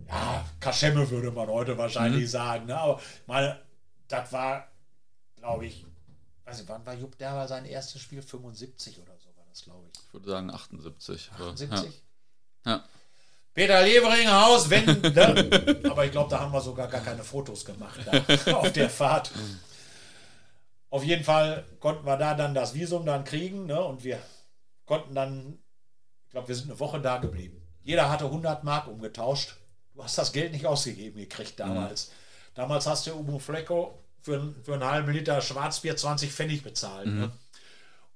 ja, Kaschemme würde man heute wahrscheinlich mhm. sagen. Ne? Aber meine, das war, glaube ich, also wann war Jupp Derber sein erstes Spiel? 75 oder so war das, glaube ich. Ich würde sagen 78. 78? Ja. ja. Peter Leveringhaus, wenn. Ne? Aber ich glaube, da haben wir sogar gar keine Fotos gemacht da, *laughs* auf der Fahrt. Auf jeden Fall konnten wir da dann das Visum dann kriegen ne? und wir konnten dann, ich glaube, wir sind eine Woche da geblieben. Jeder hatte 100 Mark umgetauscht. Du hast das Geld nicht ausgegeben gekriegt damals. Mhm. Damals hast du Ubu Flecko für, für einen halben Liter Schwarzbier 20 Pfennig bezahlen. Ne? Mhm. Ne?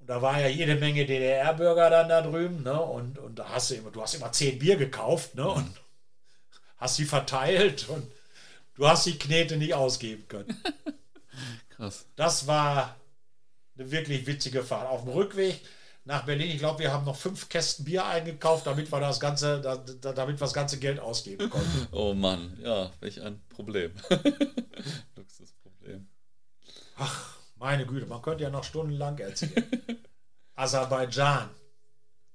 Und da war ja jede Menge DDR-Bürger dann da drüben, ne? Und, und da hast du immer, du hast immer zehn Bier gekauft, ne? Und hast sie verteilt und du hast die Knete nicht ausgeben können. *laughs* Krass. Das war eine wirklich witzige Fahrt. Auf dem Rückweg nach Berlin, ich glaube, wir haben noch fünf Kästen Bier eingekauft, damit wir das ganze, damit wir das ganze Geld ausgeben konnten. *laughs* Oh Mann, ja, welch ein Problem. *laughs* Luxusproblem. Ach, meine Güte, man könnte ja noch stundenlang erzählen. *laughs* Aserbaidschan,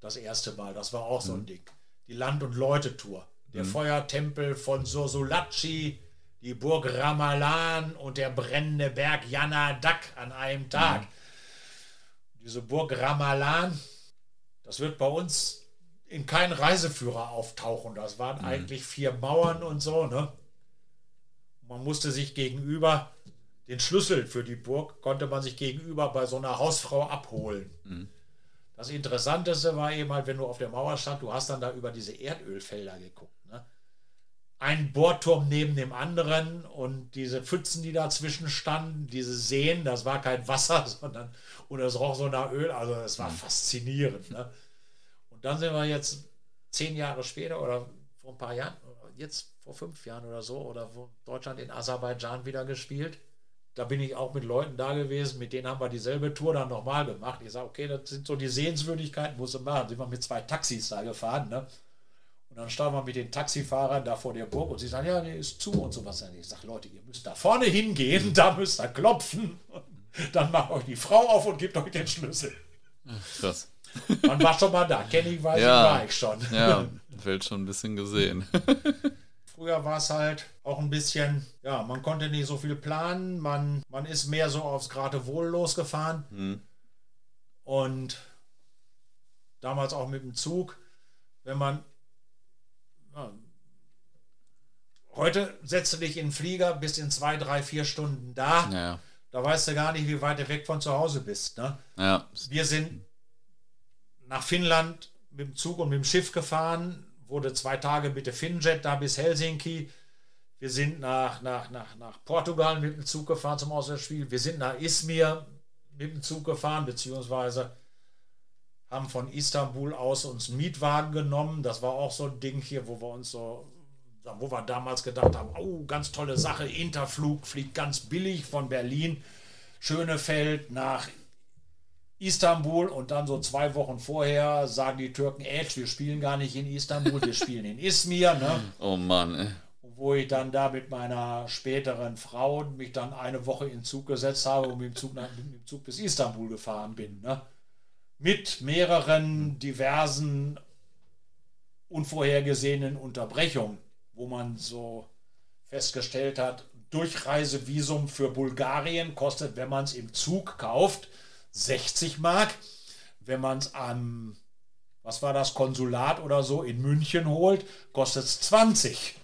das erste Mal, das war auch so ein mhm. Ding. Die Land- und Leute-Tour. Der mhm. Feuertempel von Sosulaci, die Burg Ramalan und der brennende Berg Yanadak an einem Tag. Mhm. Diese Burg Ramalan, das wird bei uns in keinen Reiseführer auftauchen. Das waren mhm. eigentlich vier Mauern und so. Ne? Man musste sich gegenüber den Schlüssel für die Burg konnte man sich gegenüber bei so einer Hausfrau abholen. Mhm. Das Interessanteste war eben halt, wenn du auf der Mauer stand, du hast dann da über diese Erdölfelder geguckt ein Bohrturm neben dem anderen und diese Pfützen, die dazwischen standen, diese Seen, das war kein Wasser, *laughs* sondern und es roch so nach Öl, also es war mhm. faszinierend. Ne? Und dann sind wir jetzt zehn Jahre später oder vor ein paar Jahren, jetzt vor fünf Jahren oder so, oder wo Deutschland in Aserbaidschan wieder gespielt. Da bin ich auch mit Leuten da gewesen, mit denen haben wir dieselbe Tour dann nochmal gemacht. Ich sage, okay, das sind so die Sehenswürdigkeiten, muss du machen. Sind wir mit zwei Taxis da gefahren, ne? Und dann standen wir mit den Taxifahrern da vor der Burg und sie sagen, ja, die ist zu und sowas. Und ich sage, Leute, ihr müsst da vorne hingehen, *laughs* da müsst ihr klopfen. *laughs* Dann macht euch die Frau auf und gebt euch den Schlüssel. Krass. Man war schon mal da. Kenne ich, weiß ja, ich, war ich schon. Ja, *laughs* Welt schon ein bisschen gesehen. Früher war es halt auch ein bisschen, ja, man konnte nicht so viel planen. Man, man ist mehr so aufs Geratewohl losgefahren. Hm. Und damals auch mit dem Zug. Wenn man Heute setzt du dich in den Flieger, bist in zwei, drei, vier Stunden da. Ja. Da weißt du gar nicht, wie weit du weg von zu Hause bist. Ne? Ja. Wir sind nach Finnland mit dem Zug und mit dem Schiff gefahren, wurde zwei Tage mit der Finnjet da bis Helsinki. Wir sind nach, nach, nach, nach Portugal mit dem Zug gefahren zum Auswärtsspiel. Wir sind nach Izmir mit dem Zug gefahren, beziehungsweise haben von Istanbul aus uns einen Mietwagen genommen. Das war auch so ein Ding hier, wo wir uns so, wo wir damals gedacht haben, oh, ganz tolle Sache, Interflug fliegt ganz billig von Berlin, Schönefeld nach Istanbul und dann so zwei Wochen vorher sagen die Türken, ey, wir spielen gar nicht in Istanbul, wir spielen in Izmir. Ne? *laughs* Oh Mann. Ey. Wo ich dann da mit meiner späteren Frau mich dann eine Woche in Zug gesetzt habe und mit dem Zug, nach, mit dem Zug bis Istanbul gefahren bin. Ne? mit mehreren diversen unvorhergesehenen Unterbrechungen, wo man so festgestellt hat, Durchreisevisum für Bulgarien kostet, wenn man es im Zug kauft, 60 Mark. Wenn man es am, was war das, Konsulat oder so in München holt, kostet es 20.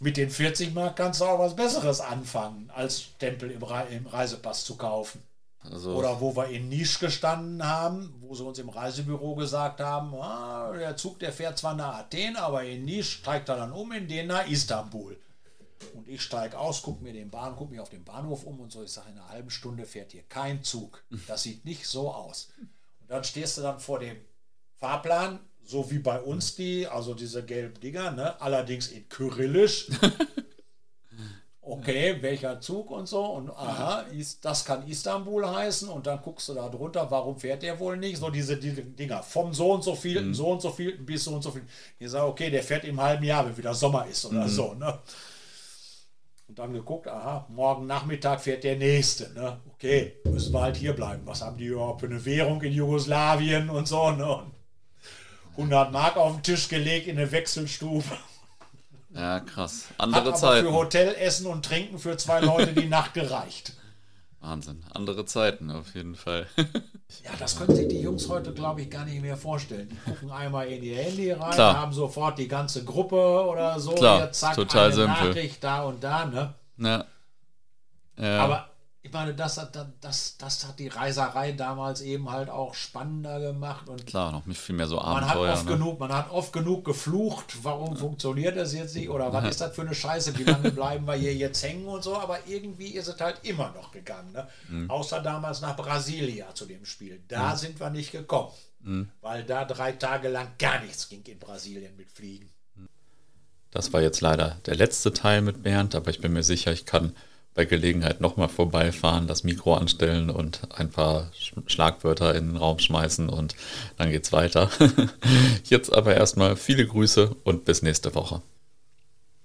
Mit den 40 Mark kannst du auch was Besseres anfangen, als Stempel im, Re im Reisepass zu kaufen. Also Oder wo wir in Nisch gestanden haben, wo sie uns im Reisebüro gesagt haben, ah, der Zug, der fährt zwar nach Athen, aber in Nisch steigt er dann um in den nach Istanbul. Und ich steige aus, gucke mir den Bahn, gucke mich auf den Bahnhof um und so. Ich sage, in einer halben Stunde fährt hier kein Zug. Das sieht nicht so aus. Und dann stehst du dann vor dem Fahrplan, so wie bei uns die, also diese gelben Dinger, ne? allerdings in Kyrillisch. *laughs* okay, welcher Zug und so und aha, das kann Istanbul heißen und dann guckst du da drunter, warum fährt der wohl nicht? So diese, diese Dinger vom so und so viel, mhm. so und so viel bis so und so viel. Ich sage, okay, der fährt im halben Jahr, wenn wieder Sommer ist oder mhm. so. Ne? Und dann geguckt, aha, morgen Nachmittag fährt der nächste. Ne? Okay, müssen wir halt hier bleiben. Was haben die überhaupt für eine Währung in Jugoslawien und so? Ne? Und 100 Mark auf den Tisch gelegt in eine Wechselstube. Ja, krass. Andere Hat Zeiten. für Hotelessen und Trinken für zwei Leute die Nacht gereicht. Wahnsinn. Andere Zeiten auf jeden Fall. *laughs* ja, das können sich die Jungs heute, glaube ich, gar nicht mehr vorstellen. Die gucken einmal in ihr Handy rein, Klar. haben sofort die ganze Gruppe oder so. Klar, Hier, zack, total simpel. Nachricht da und da, ne? Ja. ja. Aber ich meine, das hat, das, das hat die Reiserei damals eben halt auch spannender gemacht. Und Klar, noch viel mehr so man hat, Abenteuer. oft ne? genug, man hat oft genug geflucht, warum funktioniert das jetzt nicht oder was ist das für eine Scheiße, wie lange bleiben wir hier jetzt hängen und so, aber irgendwie ist es halt immer noch gegangen. Ne? Mhm. Außer damals nach Brasilia zu dem Spiel. Da sind wir nicht gekommen, Mhm. weil da drei Tage lang gar nichts ging in Brasilien mit Fliegen. Das war jetzt leider der letzte Teil mit Bernd, aber ich bin mir sicher, ich kann bei Gelegenheit nochmal vorbeifahren, das Mikro anstellen und ein paar Sch- Schlagwörter in den Raum schmeißen und dann geht's weiter. *laughs* Jetzt aber erstmal viele Grüße und bis nächste Woche.